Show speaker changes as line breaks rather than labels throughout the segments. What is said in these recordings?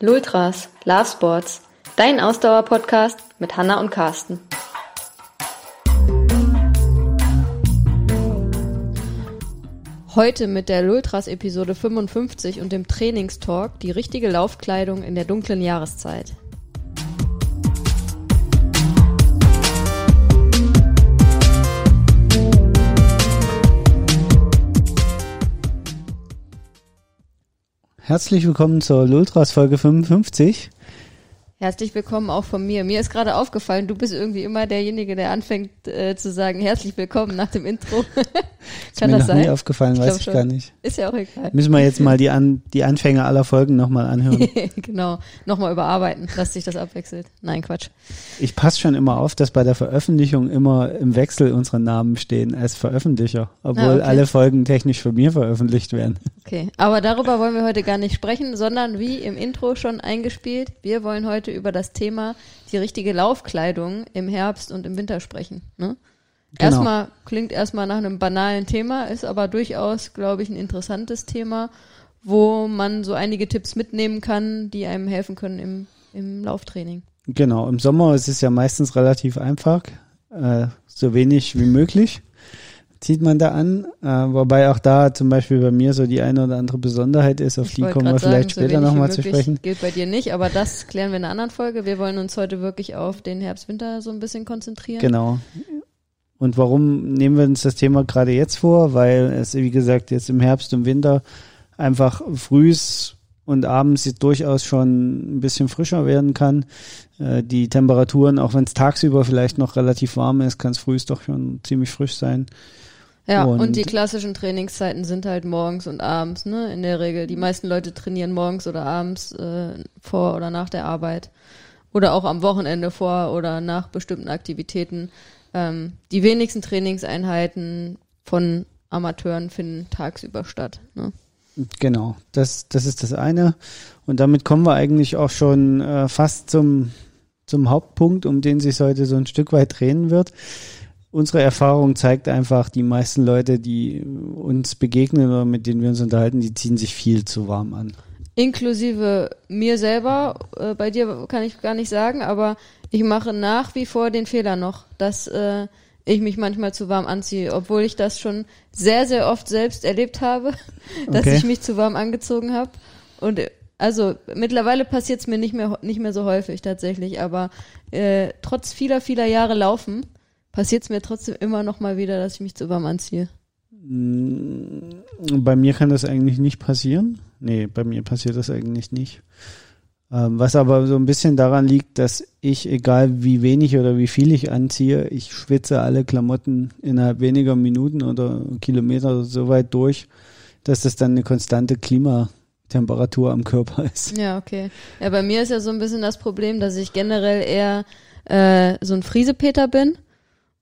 Lultras, Love Sports, dein Ausdauer-Podcast mit Hanna und Carsten. Heute mit der Lultras Episode 55 und dem Trainingstalk die richtige Laufkleidung in der dunklen Jahreszeit.
Herzlich willkommen zur Lultras Folge 55.
Herzlich willkommen auch von mir. Mir ist gerade aufgefallen, du bist irgendwie immer derjenige, der anfängt äh, zu sagen, herzlich willkommen nach dem Intro.
Kann mir das sein? Nie aufgefallen, ich weiß ich schon. gar nicht.
Ist ja auch egal.
Müssen wir jetzt mal die, An die Anfänge aller Folgen nochmal anhören.
genau, nochmal überarbeiten, dass sich das abwechselt. Nein, Quatsch.
Ich passe schon immer auf, dass bei der Veröffentlichung immer im Wechsel unsere Namen stehen als Veröffentlicher, obwohl ah, okay. alle Folgen technisch von mir veröffentlicht werden.
Okay, aber darüber wollen wir heute gar nicht sprechen, sondern wie im Intro schon eingespielt, wir wollen heute über das Thema die richtige Laufkleidung im Herbst und im Winter sprechen. Ne? Genau. Erstmal klingt erstmal nach einem banalen Thema, ist aber durchaus, glaube ich, ein interessantes Thema, wo man so einige Tipps mitnehmen kann, die einem helfen können im, im Lauftraining.
Genau, im Sommer ist es ja meistens relativ einfach, äh, so wenig wie möglich zieht man da an, äh, wobei auch da zum Beispiel bei mir so die eine oder andere Besonderheit ist, auf ich die kommen wir vielleicht sagen, später so nochmal zu sprechen.
Gilt bei dir nicht, aber das klären wir in einer anderen Folge. Wir wollen uns heute wirklich auf den Herbst-Winter so ein bisschen konzentrieren.
Genau. Und warum nehmen wir uns das Thema gerade jetzt vor? Weil es, wie gesagt, jetzt im Herbst und Winter einfach frühs und abends durchaus schon ein bisschen frischer werden kann. Äh, die Temperaturen, auch wenn es tagsüber vielleicht noch relativ warm ist, kann es frühs doch schon ziemlich frisch sein.
Ja, und, und, die klassischen Trainingszeiten sind halt morgens und abends, ne? In der Regel. Die meisten Leute trainieren morgens oder abends äh, vor oder nach der Arbeit. Oder auch am Wochenende vor oder nach bestimmten Aktivitäten. Ähm, die wenigsten Trainingseinheiten von Amateuren finden tagsüber statt. Ne?
Genau, das, das ist das eine. Und damit kommen wir eigentlich auch schon äh, fast zum, zum Hauptpunkt, um den sich heute so ein Stück weit drehen wird. Unsere Erfahrung zeigt einfach, die meisten Leute, die uns begegnen oder mit denen wir uns unterhalten, die ziehen sich viel zu warm an.
Inklusive mir selber, äh, bei dir kann ich gar nicht sagen, aber ich mache nach wie vor den Fehler noch, dass äh, ich mich manchmal zu warm anziehe, obwohl ich das schon sehr, sehr oft selbst erlebt habe, dass okay. ich mich zu warm angezogen habe. Und also mittlerweile passiert es mir nicht mehr nicht mehr so häufig tatsächlich, aber äh, trotz vieler, vieler Jahre Laufen passiert es mir trotzdem immer noch mal wieder, dass ich mich zu warm anziehe.
Mm, bei mir kann das eigentlich nicht passieren. Nee, bei mir passiert das eigentlich nicht. Ähm, was aber so ein bisschen daran liegt, dass ich, egal wie wenig oder wie viel ich anziehe, ich schwitze alle Klamotten innerhalb weniger Minuten oder Kilometer so weit durch, dass das dann eine konstante Klimatemperatur am Körper ist.
Ja, okay. Ja, bei mir ist ja so ein bisschen das Problem, dass ich generell eher äh, so ein Friesepeter bin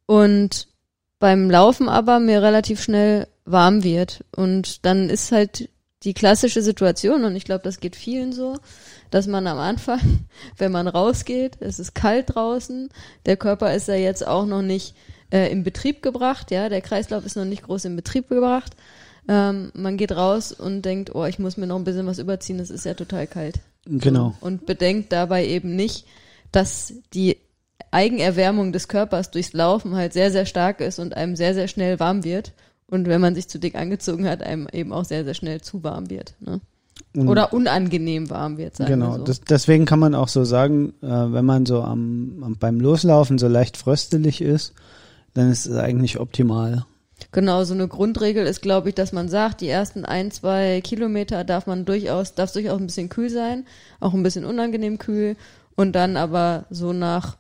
und beim Laufen aber mir relativ schnell warm wird. Und dann ist halt die klassische Situation, und ich glaube, das geht vielen so, dass man am Anfang, wenn man rausgeht, es ist kalt draußen, der Körper ist ja jetzt auch noch nicht äh, in Betrieb gebracht, ja, der Kreislauf ist noch nicht groß in Betrieb gebracht. Ähm, man geht raus und denkt, oh, ich muss mir noch ein bisschen was überziehen, es ist ja total kalt.
Genau.
So, und bedenkt dabei eben nicht, dass die Eigenerwärmung des Körpers durchs Laufen halt sehr, sehr stark ist und einem sehr, sehr schnell warm wird. Und wenn man sich zu dick angezogen hat, einem eben auch sehr, sehr schnell zu warm wird. Ne? Oder unangenehm warm wird, sagen
Genau,
so.
das, deswegen kann man auch so sagen, äh, wenn man so am, am, beim Loslaufen so leicht fröstelig ist, dann ist es eigentlich optimal.
Genau, so eine Grundregel ist, glaube ich, dass man sagt, die ersten ein, zwei Kilometer darf man durchaus, darf durchaus ein bisschen kühl sein, auch ein bisschen unangenehm kühl und dann aber so nach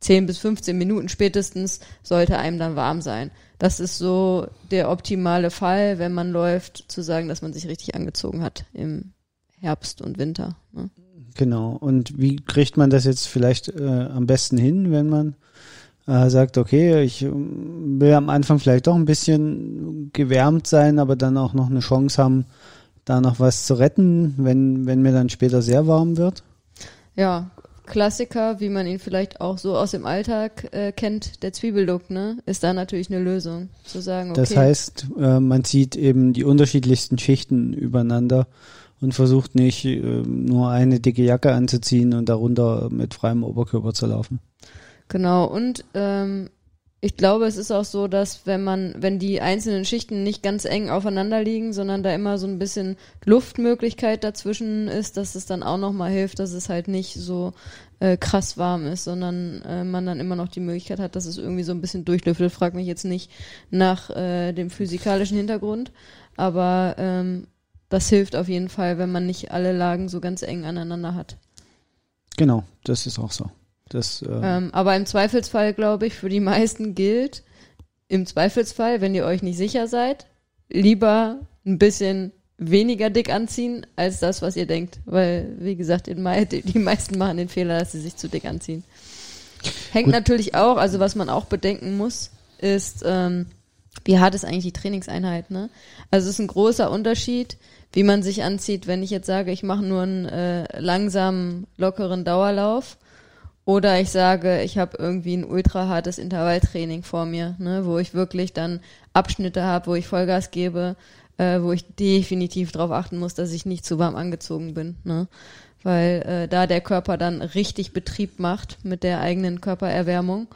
10 bis 15 Minuten spätestens sollte einem dann warm sein. Das ist so der optimale Fall, wenn man läuft, zu sagen, dass man sich richtig angezogen hat im Herbst und Winter. Ne?
Genau. Und wie kriegt man das jetzt vielleicht äh, am besten hin, wenn man äh, sagt, okay, ich äh, will am Anfang vielleicht doch ein bisschen gewärmt sein, aber dann auch noch eine Chance haben, da noch was zu retten, wenn, wenn mir dann später sehr warm wird?
Ja, Klassiker, wie man ihn vielleicht auch so aus dem Alltag äh, kennt, der Zwiebellook, ne, ist da natürlich eine Lösung. Zu sagen, okay.
Das heißt, äh, man zieht eben die unterschiedlichsten Schichten übereinander und versucht nicht äh, nur eine dicke Jacke anzuziehen und darunter mit freiem Oberkörper zu laufen.
Genau, und ähm, ich glaube, es ist auch so, dass wenn man, wenn die einzelnen Schichten nicht ganz eng aufeinander liegen, sondern da immer so ein bisschen Luftmöglichkeit dazwischen ist, dass es dann auch nochmal hilft, dass es halt nicht so äh, krass warm ist, sondern äh, man dann immer noch die Möglichkeit hat, dass es irgendwie so ein bisschen durchlüftet. Frag mich jetzt nicht nach äh, dem physikalischen Hintergrund, aber ähm, das hilft auf jeden Fall, wenn man nicht alle Lagen so ganz eng aneinander hat.
Genau, das ist auch so. Das,
äh ähm, aber im Zweifelsfall, glaube ich, für die meisten gilt, im Zweifelsfall, wenn ihr euch nicht sicher seid, lieber ein bisschen weniger dick anziehen als das, was ihr denkt. Weil, wie gesagt, die meisten machen den Fehler, dass sie sich zu dick anziehen. Hängt Gut. natürlich auch, also was man auch bedenken muss, ist, ähm, wie hart ist eigentlich die Trainingseinheit, ne? Also es ist ein großer Unterschied, wie man sich anzieht, wenn ich jetzt sage, ich mache nur einen äh, langsamen, lockeren Dauerlauf oder ich sage, ich habe irgendwie ein ultra hartes Intervalltraining vor mir, ne, wo ich wirklich dann Abschnitte habe, wo ich Vollgas gebe, äh, wo ich definitiv darauf achten muss, dass ich nicht zu warm angezogen bin. Ne? Weil äh, da der Körper dann richtig Betrieb macht mit der eigenen Körpererwärmung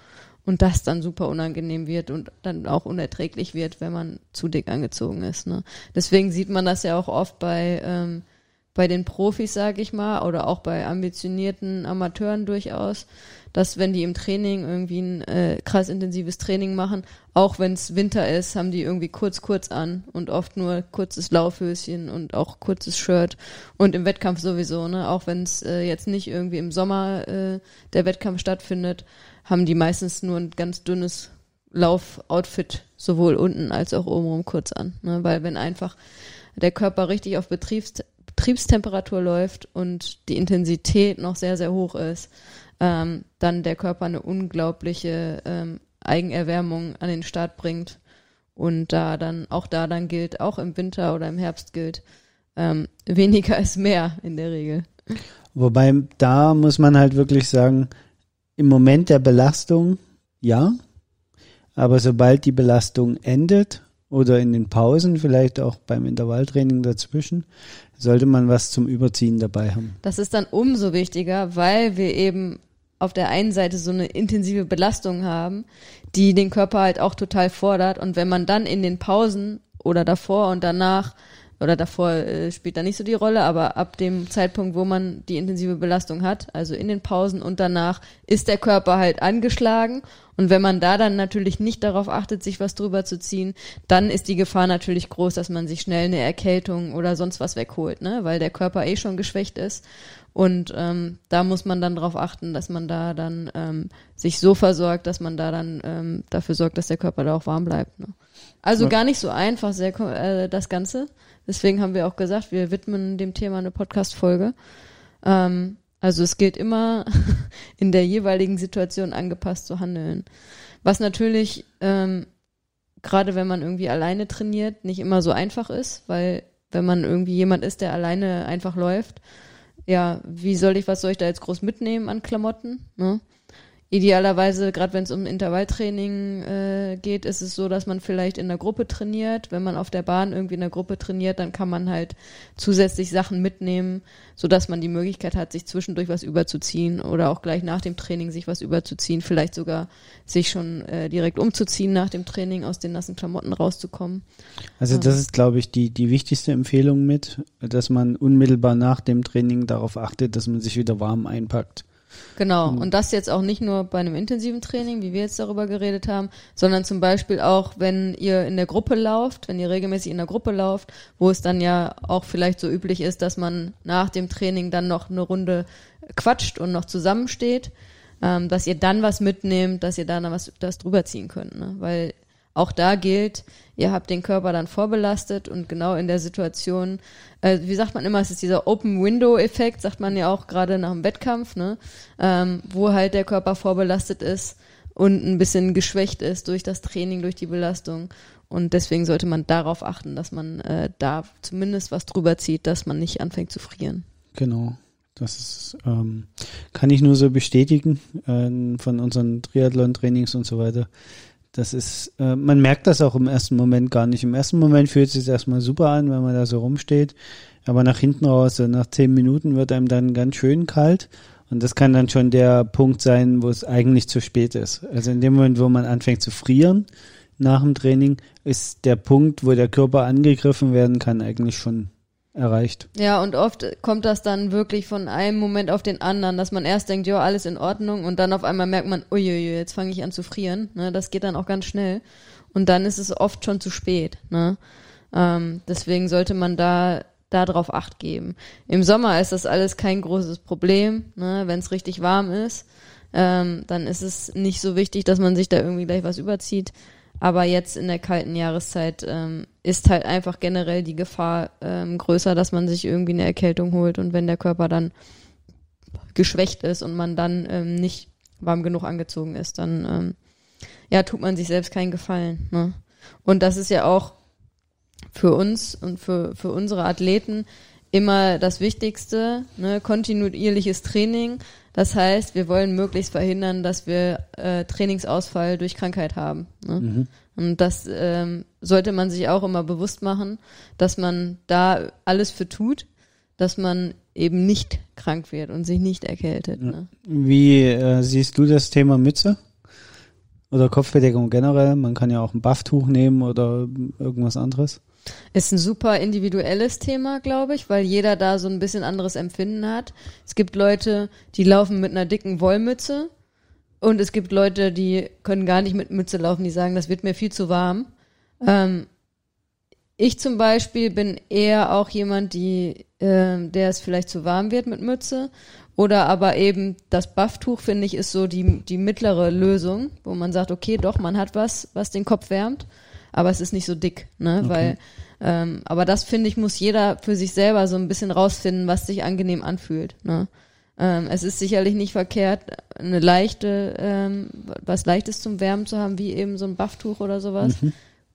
und das dann super unangenehm wird und dann auch unerträglich wird, wenn man zu dick angezogen ist. Ne? Deswegen sieht man das ja auch oft bei ähm, bei den Profis, sage ich mal, oder auch bei ambitionierten Amateuren durchaus, dass wenn die im Training irgendwie ein äh, krass intensives Training machen, auch wenn es Winter ist, haben die irgendwie kurz kurz an und oft nur kurzes Laufhöschen und auch kurzes Shirt und im Wettkampf sowieso, ne, auch wenn es äh, jetzt nicht irgendwie im Sommer äh, der Wettkampf stattfindet, haben die meistens nur ein ganz dünnes Laufoutfit sowohl unten als auch obenrum kurz an, ne, weil wenn einfach der Körper richtig auf Betriebs Betriebstemperatur läuft und die Intensität noch sehr, sehr hoch ist, ähm, dann der Körper eine unglaubliche ähm, Eigenerwärmung an den Start bringt. Und da dann, auch da dann gilt, auch im Winter oder im Herbst gilt, ähm, weniger ist mehr in der Regel.
Wobei da muss man halt wirklich sagen, im Moment der Belastung ja, aber sobald die Belastung endet oder in den Pausen, vielleicht auch beim Intervalltraining dazwischen, sollte man was zum Überziehen dabei haben.
Das ist dann umso wichtiger, weil wir eben auf der einen Seite so eine intensive Belastung haben, die den Körper halt auch total fordert. Und wenn man dann in den Pausen oder davor und danach oder davor äh, spielt da nicht so die Rolle, aber ab dem Zeitpunkt, wo man die intensive Belastung hat, also in den Pausen und danach, ist der Körper halt angeschlagen. Und wenn man da dann natürlich nicht darauf achtet, sich was drüber zu ziehen, dann ist die Gefahr natürlich groß, dass man sich schnell eine Erkältung oder sonst was wegholt, ne? weil der Körper eh schon geschwächt ist. Und ähm, da muss man dann darauf achten, dass man da dann ähm, sich so versorgt, dass man da dann ähm, dafür sorgt, dass der Körper da auch warm bleibt. Ne? Also gar nicht so einfach sehr, äh, das Ganze. Deswegen haben wir auch gesagt, wir widmen dem Thema eine Podcast-Folge. Ähm, also es gilt immer, in der jeweiligen Situation angepasst zu handeln. Was natürlich, ähm, gerade wenn man irgendwie alleine trainiert, nicht immer so einfach ist, weil wenn man irgendwie jemand ist, der alleine einfach läuft, ja, wie soll ich, was soll ich da jetzt groß mitnehmen an Klamotten? Ne? Idealerweise, gerade wenn es um Intervalltraining äh, geht, ist es so, dass man vielleicht in der Gruppe trainiert. Wenn man auf der Bahn irgendwie in der Gruppe trainiert, dann kann man halt zusätzlich Sachen mitnehmen, so dass man die Möglichkeit hat, sich zwischendurch was überzuziehen oder auch gleich nach dem Training sich was überzuziehen, vielleicht sogar sich schon äh, direkt umzuziehen nach dem Training, aus den nassen Klamotten rauszukommen.
Also das ist, glaube ich, die, die wichtigste Empfehlung mit, dass man unmittelbar nach dem Training darauf achtet, dass man sich wieder warm einpackt.
Genau, mhm. und das jetzt auch nicht nur bei einem intensiven Training, wie wir jetzt darüber geredet haben, sondern zum Beispiel auch, wenn ihr in der Gruppe lauft, wenn ihr regelmäßig in der Gruppe lauft, wo es dann ja auch vielleicht so üblich ist, dass man nach dem Training dann noch eine Runde quatscht und noch zusammensteht, ähm, dass ihr dann was mitnehmt, dass ihr dann was das drüber ziehen könnt, ne? weil auch da gilt, ihr habt den Körper dann vorbelastet und genau in der Situation, äh, wie sagt man immer, es ist dieser Open-Window-Effekt, sagt man ja auch gerade nach dem Wettkampf, ne? Ähm, wo halt der Körper vorbelastet ist und ein bisschen geschwächt ist durch das Training, durch die Belastung. Und deswegen sollte man darauf achten, dass man äh, da zumindest was drüber zieht, dass man nicht anfängt zu frieren.
Genau. Das ist, ähm, kann ich nur so bestätigen äh, von unseren Triathlon-Trainings und so weiter Das ist, äh, man merkt das auch im ersten Moment gar nicht. Im ersten Moment fühlt es sich erstmal super an, wenn man da so rumsteht. Aber nach hinten raus, nach zehn Minuten wird einem dann ganz schön kalt. Und das kann dann schon der Punkt sein, wo es eigentlich zu spät ist. Also in dem Moment, wo man anfängt zu frieren nach dem Training, ist der Punkt, wo der Körper angegriffen werden kann, eigentlich schon erreicht.
Ja, und oft kommt das dann wirklich von einem Moment auf den anderen, dass man erst denkt, ja, alles in Ordnung und dann auf einmal merkt man, uiuiui, jetzt fange ich an zu frieren. Ne? Das geht dann auch ganz schnell. Und dann ist es oft schon zu spät. Ne? Ähm, deswegen sollte man da darauf acht geben. Im Sommer ist das alles kein großes Problem, ne? wenn es richtig warm ist. Ähm, dann ist es nicht so wichtig, dass man sich da irgendwie gleich was überzieht. Aber jetzt in der kalten Jahreszeit ähm, ist halt einfach generell die Gefahr ähm, größer, dass man sich irgendwie eine Erkältung holt und wenn der Körper dann geschwächt ist und man dann ähm, nicht warm genug angezogen ist, dann ähm, ja tut man sich selbst keinen Gefallen. Ne? Und das ist ja auch für uns und für, für unsere Athleten immer das Wichtigste, ne? kontinuierliches Training. Das heißt, wir wollen möglichst verhindern, dass wir äh, Trainingsausfall durch Krankheit haben. Ne? Mhm. Und das ähm, sollte man sich auch immer bewusst machen, dass man da alles für tut, dass man eben nicht krank wird und sich nicht erkältet. Ne?
Wie äh, siehst du das Thema Mütze? Oder Kopfbedeckung generell? Man kann ja auch ein Bufftuch nehmen oder irgendwas anderes.
Ist ein super individuelles Thema, glaube ich, weil jeder da so ein bisschen anderes Empfinden hat. Es gibt Leute, die laufen mit einer dicken Wollmütze und es gibt Leute, die können gar nicht mit Mütze laufen, die sagen, das wird mir viel zu warm. Ähm, ich zum Beispiel bin eher auch jemand, die, äh, der es vielleicht zu warm wird mit Mütze. Oder aber eben das Bufftuch, finde ich, ist so die, die mittlere Lösung, wo man sagt, okay, doch, man hat was, was den Kopf wärmt aber es ist nicht so dick, ne? Okay. Weil, ähm, aber das finde ich, muss jeder für sich selber so ein bisschen rausfinden, was sich angenehm anfühlt. Ne? Ähm, es ist sicherlich nicht verkehrt, eine leichte, ähm, was Leichtes zum Wärmen zu haben, wie eben so ein Bufftuch oder sowas. Mhm.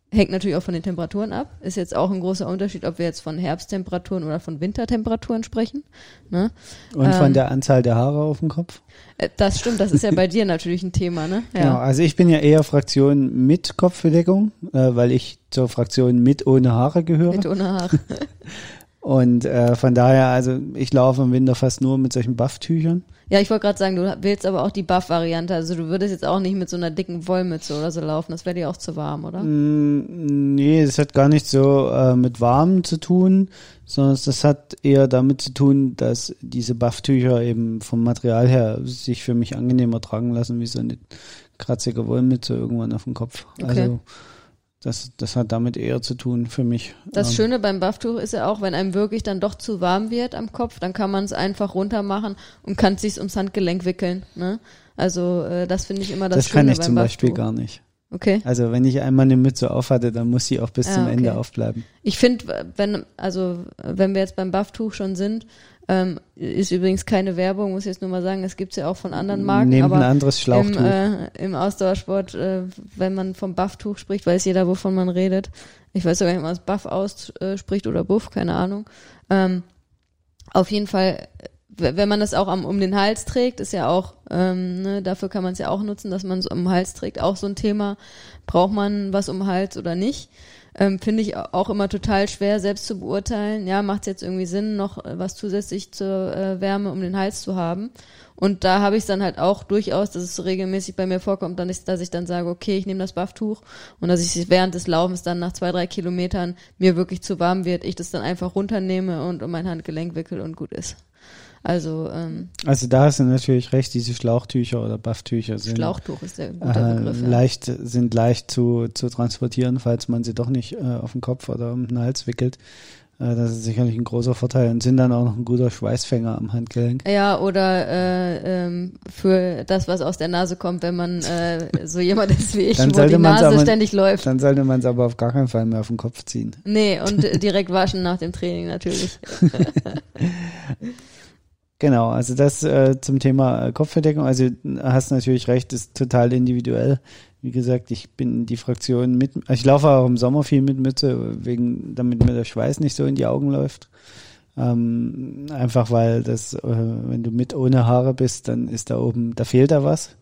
Hängt natürlich auch von den Temperaturen ab. Ist jetzt auch ein großer Unterschied, ob wir jetzt von Herbsttemperaturen oder von Wintertemperaturen sprechen. Ne?
Und von ähm, der Anzahl der Haare auf dem Kopf?
Äh, das stimmt, das ist ja bei dir natürlich ein Thema, ne?
Ja. Genau, also ich bin ja eher Fraktion mit Kopfbedeckung, äh, weil ich zur Fraktion mit ohne Haare gehöre.
Mit ohne Haare.
Und äh, von daher, also ich laufe im Winter fast nur mit solchen Bufftüchern.
Ja, ich wollte gerade sagen, du willst aber auch die Buff-Variante. Also du würdest jetzt auch nicht mit so einer dicken Wollmütze oder so laufen. Das wäre dir auch zu warm, oder?
Mm, nee, das hat gar nicht so äh, mit warm zu tun, sondern das hat eher damit zu tun, dass diese Bufftücher eben vom Material her sich für mich angenehmer tragen lassen, wie so eine kratzige Wollmütze irgendwann auf dem Kopf. Okay. Also das, das hat damit eher zu tun für mich.
Das ähm, Schöne beim Bufftuch ist ja auch, wenn einem wirklich dann doch zu warm wird am Kopf, dann kann man es einfach runter machen und kann es sich ums Handgelenk wickeln. Ne? Also äh, das finde ich immer das, das Schöne beim
Das kann ich zum Beispiel gar nicht.
Okay.
Also wenn ich einmal eine Mütze auf hatte, dann muss sie auch bis ah, zum okay. Ende aufbleiben.
Ich finde, wenn, also wenn wir jetzt beim Bufftuch schon sind, ähm, ist übrigens keine Werbung, muss ich jetzt nur mal sagen, es gibt's ja auch von anderen Marken.
Nehmt ein anderes Schlauchtuch.
Im, äh, im Ausdauersport, äh, wenn man vom Bufftuch spricht, weiß jeder, wovon man redet. Ich weiß sogar nicht, ob man das Buff ausspricht oder Buff, keine Ahnung. Ähm, auf jeden Fall, wenn man das auch am, um den Hals trägt, ist ja auch, ähm, ne, dafür kann man es ja auch nutzen, dass man es um den Hals trägt. Auch so ein Thema, braucht man was um den Hals oder nicht? Ähm, finde ich auch immer total schwer, selbst zu beurteilen. Ja, macht es jetzt irgendwie Sinn, noch äh, was zusätzlich zur äh, Wärme um den Hals zu haben? Und da habe ich dann halt auch durchaus, dass es so regelmäßig bei mir vorkommt, dann ist, dass ich dann sage, okay, ich nehme das Bufftuch und dass ich während des Laufens dann nach zwei, drei Kilometern mir wirklich zu warm wird, ich das dann einfach runternehme und um mein Handgelenk wickel und gut ist. Also, ähm,
also da hast du natürlich recht, diese Schlauchtücher oder Bufftücher sind
Schlauchtuch ist der gute Begriff,
äh, leicht, sind leicht zu, zu transportieren, falls man sie doch nicht äh, auf den Kopf oder um den Hals wickelt. Äh, das ist sicherlich ein großer Vorteil und sind dann auch noch ein guter Schweißfänger am Handgelenk.
Ja, oder äh, ähm, für das, was aus der Nase kommt, wenn man äh, so jemand ist wie ich, wo die Nase aber, ständig läuft.
Dann sollte man es aber auf gar keinen Fall mehr auf den Kopf ziehen.
Nee, und direkt waschen nach dem Training natürlich.
Genau, also das äh, zum Thema äh, Kopfverdeckung. Also hast natürlich recht, ist total individuell. Wie gesagt, ich bin die Fraktion mit, ich laufe auch im Sommer viel mit Mütze, wegen, damit mir der Schweiß nicht so in die Augen läuft. Ähm, einfach weil das, äh, wenn du mit ohne Haare bist, dann ist da oben, da fehlt da was.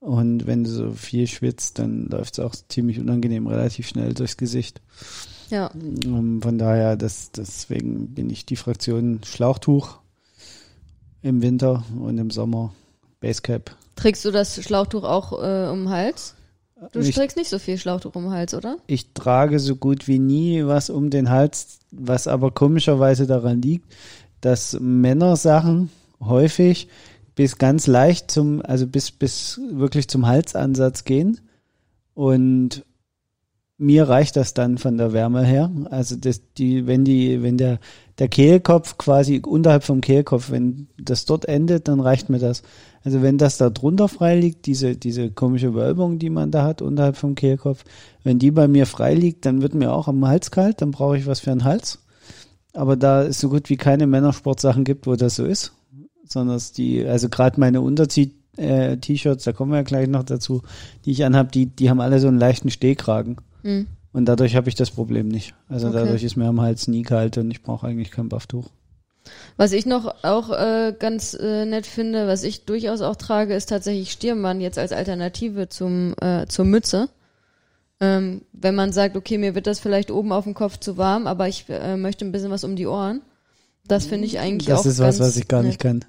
Und wenn du so viel schwitzt, dann läuft es auch ziemlich unangenehm relativ schnell durchs Gesicht.
Ja.
Ähm, Von daher, das, deswegen bin ich die Fraktion Schlauchtuch im Winter und im Sommer Basecap.
Trägst du das Schlauchtuch auch äh, um den Hals? Du
Ich,
trägst nicht so viel Schlauchtuch um den Hals, oder?
ich trage so gut wie nie was um den Hals, was aber komischerweise daran liegt, dass Männersachen häufig bis ganz leicht zum, also bis, bis wirklich zum Halsansatz gehen. Und mir reicht das dann von der Wärme her. Also das, die, wenn die, wenn der, der Kehlkopf quasi unterhalb vom Kehlkopf, wenn das dort endet, dann reicht mir das. Also wenn das da drunter frei liegt, diese, diese komische Wölbung, die man da hat unterhalb vom Kehlkopf, wenn die bei mir frei liegt, dann wird mir auch am Hals kalt, dann brauche ich was für den Hals. Aber da es so gut wie keine Männersportsachen gibt, wo das so ist, sondern die, also gerade meine Unterzieh-T-Shirts, da kommen wir ja gleich noch dazu, die ich anhab, die, die haben alle so einen leichten Stehkragen.
Hm.
Und dadurch habe ich das Problem nicht. Also
Okay.
dadurch ist mir am Hals nie kalt und ich brauche eigentlich kein Bufftuch.
Was ich noch auch äh, ganz äh, nett finde, was ich durchaus auch trage, ist tatsächlich Stirnband jetzt als Alternative zum äh, zur Mütze. Ähm, wenn man sagt, okay, mir wird das vielleicht oben auf dem Kopf zu warm, aber ich äh, möchte ein bisschen was um die Ohren. Das finde ich eigentlich
Das
auch
ist was, was ich gar
nett.
nicht kann.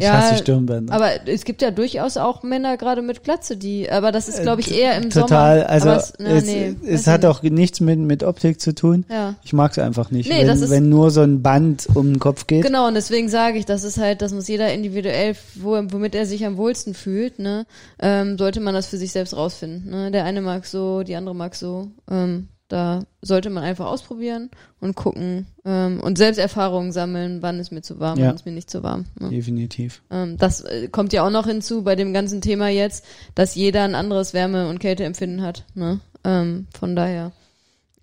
Ich
Ja,
hasse Stirnbänder.
Aber es gibt ja durchaus auch Männer gerade mit Glatze, die, aber das ist glaube ich eher im
Äh, Total,
Sommer.
also
aber es, na,
es,
nee,
es hat auch nichts mit, mit Optik zu tun.
ja.
Ich mag es einfach nicht.
Nee,
wenn,
das ist-
wenn nur so ein Band um den Kopf geht.
Genau, und deswegen sage ich, das ist halt, das muss jeder individuell, wo, womit er sich am wohlsten fühlt, ne, ähm, sollte man das für sich selbst rausfinden. Ne? Der eine mag so, die andere mag so. Ähm, da sollte man einfach ausprobieren und gucken ähm, und selbst Erfahrungen sammeln, wann ist mir zu warm,
Ja.
wann ist mir nicht zu warm. Ne?
Definitiv.
Ähm, das äh, kommt ja auch noch hinzu bei dem ganzen Thema jetzt, dass jeder ein anderes Wärme- und Kälteempfinden hat. Ne? Ähm, von daher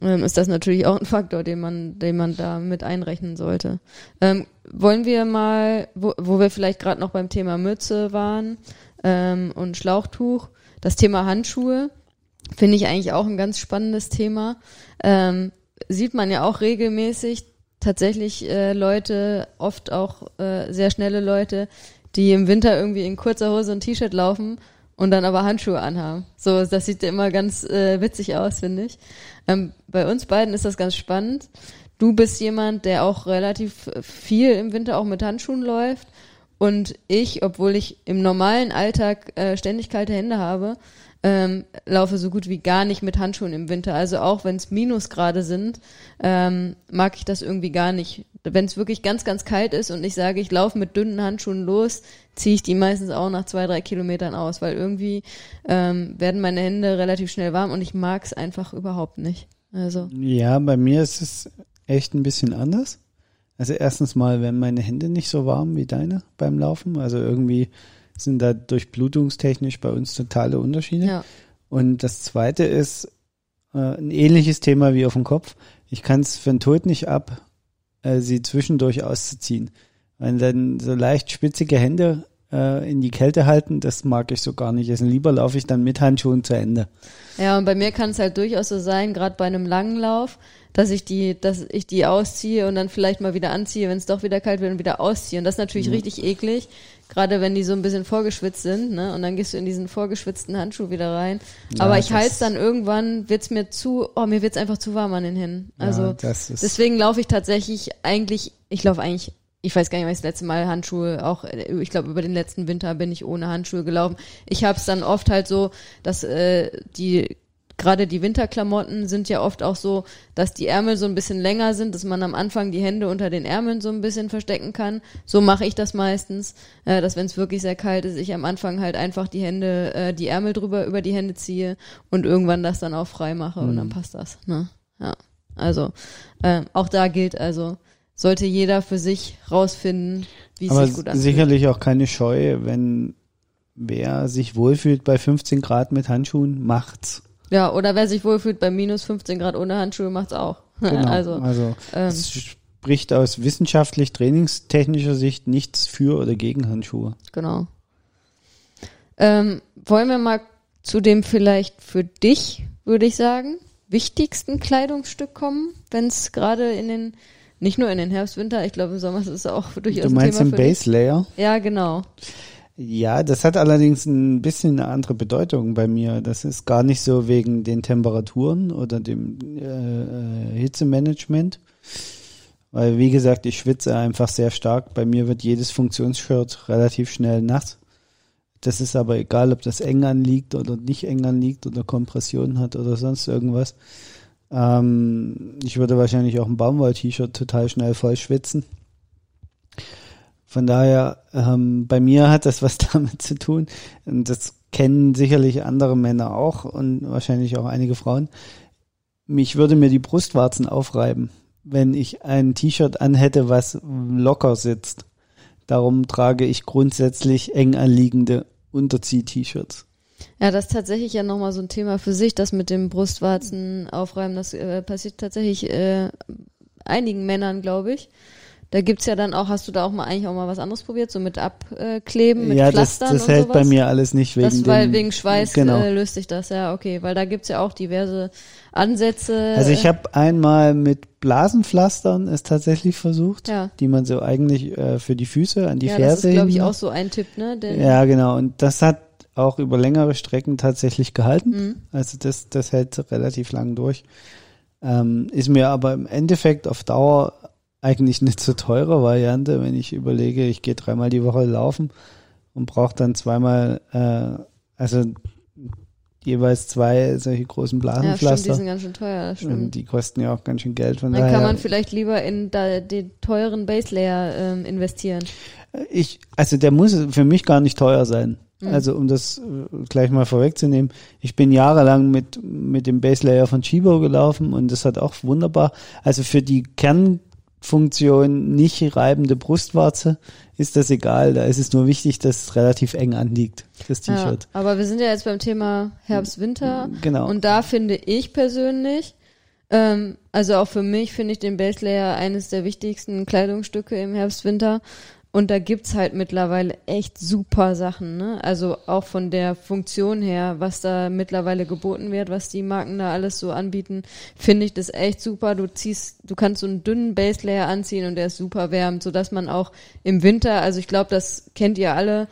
ähm, ist das natürlich auch ein Faktor, den man, den man da mit einrechnen sollte. Ähm, wollen wir mal, wo, wo wir vielleicht gerade noch beim Thema Mütze waren ähm, und Schlauchtuch, das Thema Handschuhe finde ich eigentlich auch ein ganz spannendes Thema. Ähm, sieht man ja auch regelmäßig tatsächlich äh, Leute, oft auch äh, sehr schnelle Leute, die im Winter irgendwie in kurzer Hose und T-Shirt laufen und dann aber Handschuhe anhaben. So, das sieht ja immer ganz äh, witzig aus, finde ich. Ähm, bei uns beiden ist das ganz spannend. Du bist jemand, der auch relativ viel im Winter auch mit Handschuhen läuft. Und ich, obwohl ich im normalen Alltag äh, ständig kalte Hände habe, ähm, laufe so gut wie gar nicht mit Handschuhen im Winter. Also auch wenn es Minusgrade sind, ähm, mag ich das irgendwie gar nicht. Wenn es wirklich ganz, ganz kalt ist und ich sage, ich laufe mit dünnen Handschuhen los, ziehe ich die meistens auch nach zwei, drei Kilometern aus, weil irgendwie ähm, werden meine Hände relativ schnell warm und ich mag es einfach überhaupt nicht. Also,
Ja, bei mir ist es echt ein bisschen anders. Also erstens mal werden meine Hände nicht so warm wie deine beim Laufen. Also irgendwie sind da durchblutungstechnisch bei uns totale Unterschiede.
ja.
Und das zweite ist äh, ein ähnliches Thema wie auf dem Kopf. Ich kann es für den Tod nicht ab, äh, sie zwischendurch auszuziehen. Wenn dann so leicht spitzige Hände äh, in die Kälte halten, das mag ich so gar nicht. Also lieber laufe ich dann mit Handschuhen zu Ende.
Ja, und bei mir kann es halt durchaus so sein, gerade bei einem langen Lauf, dass ich die, dass ich die ausziehe und dann vielleicht mal wieder anziehe, wenn es doch wieder kalt wird und wieder ausziehe. Und das ist natürlich richtig eklig, gerade wenn die so ein bisschen vorgeschwitzt sind, ne? Und dann gehst du in diesen vorgeschwitzten Handschuh wieder rein.
Ja,
Aber ich halte dann irgendwann, wird's mir zu, oh, mir wird's einfach zu warm an den Händen. Also
ja, das ist
deswegen laufe ich tatsächlich eigentlich, ich laufe eigentlich, ich weiß gar nicht, wann ich das letzte Mal Handschuhe, auch äh, ich glaube über den letzten Winter bin ich ohne Handschuhe gelaufen. Ich habe es dann oft halt so, dass äh, die gerade die Winterklamotten sind ja oft auch so, dass die Ärmel so ein bisschen länger sind, dass man am Anfang die Hände unter den Ärmeln so ein bisschen verstecken kann. So mache ich das meistens, äh, dass wenn es wirklich sehr kalt ist, ich am Anfang halt einfach die Hände, äh, die Ärmel drüber über die Hände ziehe und irgendwann das dann auch frei mache und dann passt das. Ne? Ja, also äh, auch da gilt also sollte jeder für sich rausfinden, wie es sich gut anfühlt.
sicherlich auch keine Scheu, wenn wer sich wohlfühlt bei 15 Grad mit Handschuhen, macht's.
Ja, oder wer sich wohlfühlt bei minus 15 Grad ohne Handschuhe, macht's auch.
Genau.
Also,
also
ähm,
es spricht aus wissenschaftlich, trainingstechnischer Sicht nichts für oder gegen Handschuhe.
genau. Ähm, wollen wir mal zu dem vielleicht für dich, würde ich sagen, wichtigsten Kleidungsstück kommen, wenn es gerade in den, nicht nur in den Herbst, Winter, ich glaube im Sommer ist es auch durchaus
Du meinst
Thema dich.
Base Layer?
Ja, genau.
Ja, das hat allerdings ein bisschen eine andere Bedeutung bei mir. Das ist gar nicht so wegen den Temperaturen oder dem äh, Hitzemanagement. Weil, wie gesagt, ich schwitze einfach sehr stark. Bei mir wird jedes Funktionsshirt relativ schnell nass. Das ist aber egal, ob das eng anliegt oder nicht eng anliegt oder Kompression hat oder sonst irgendwas. Ähm, ich würde wahrscheinlich auch ein Baumwoll-T-Shirt total schnell voll schwitzen. Von daher, ähm, bei mir hat das was damit zu tun. Und das kennen sicherlich andere Männer auch und wahrscheinlich auch einige Frauen. Mich würde mir die Brustwarzen aufreiben, wenn ich ein T-Shirt anhätte, was locker sitzt. Darum trage ich grundsätzlich eng anliegende Unterzieh-T-Shirts.
Ja, das ist tatsächlich ja nochmal so ein Thema für sich, das mit dem Brustwarzen aufreiben. Das äh, passiert tatsächlich äh, einigen Männern, glaube ich. Da gibt's ja dann auch, hast du da auch mal eigentlich auch mal was anderes probiert, so mit Abkleben, mit
ja,
Pflastern
das, das
und
hält
sowas?
bei mir alles nicht wegen
das, weil
dem,
wegen Schweiß
genau.
äh, löst sich das, ja, okay. Weil da gibt's ja auch diverse Ansätze.
Also ich habe einmal mit Blasenpflastern es tatsächlich versucht,
Ja.
die man so eigentlich äh, für die Füße an die
ja,
Ferse
das ist, glaube ich, auch so ein Tipp, ne? Denn,
Ja, genau. Und das hat auch über längere Strecken tatsächlich gehalten.
Mhm.
Also das, das hält relativ lang durch. Ähm, ist mir aber im Endeffekt auf Dauer eigentlich eine zu teure Variante, wenn ich überlege, ich gehe dreimal die Woche laufen und brauche dann zweimal, äh, also jeweils zwei solche großen
ja, stimmt, die
Blasenpflaster.
sind ganz schön teuer, stimmt.
die kosten ja auch ganz schön Geld. Von
Dann
daher,
kann man vielleicht lieber in da, den teuren Base Layer ähm, investieren.
Ich, also der muss für mich gar nicht teuer sein.
Mhm.
Also um das äh, gleich mal vorwegzunehmen, ich bin jahrelang mit, mit dem Base Layer von Chibo gelaufen und das hat auch wunderbar, also für die Kernfunktion nicht reibende Brustwarze ist das egal, da ist es nur wichtig, dass es relativ eng anliegt, das
Ja,
T-Shirt.
aber wir sind ja jetzt beim Thema Herbst-Winter.
Genau.
Und da finde ich persönlich, ähm, also auch für mich finde ich den Base Layer eines der wichtigsten Kleidungsstücke im Herbst-Winter. Und da gibt's halt mittlerweile echt super Sachen, ne? Also auch von der Funktion her, was da mittlerweile geboten wird, was die Marken da alles so anbieten, finde ich das echt super. Du ziehst, du kannst so einen dünnen Base Layer anziehen und der ist super wärmend, sodass man auch im Winter, also ich glaube, das kennt ihr alle,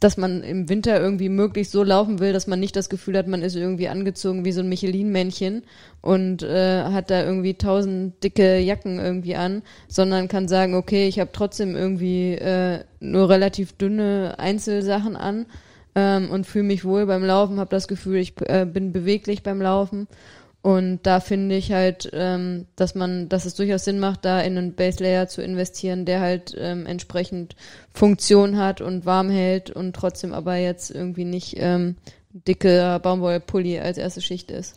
dass man im Winter irgendwie möglichst so laufen will, dass man nicht das Gefühl hat, man ist irgendwie angezogen wie so ein Michelin-Männchen und äh, hat da irgendwie tausend dicke Jacken irgendwie an, sondern kann sagen, okay, ich habe trotzdem irgendwie äh, nur relativ dünne Einzelsachen an ähm, und fühle mich wohl beim Laufen, habe das Gefühl, ich äh, bin beweglich beim Laufen. Und da finde ich halt, ähm, dass man, dass es durchaus Sinn macht, da in einen Base Layer zu investieren, der halt ähm, entsprechend Funktion hat und warm hält und trotzdem aber jetzt irgendwie nicht ähm, dicker Baumwollpulli als erste Schicht ist.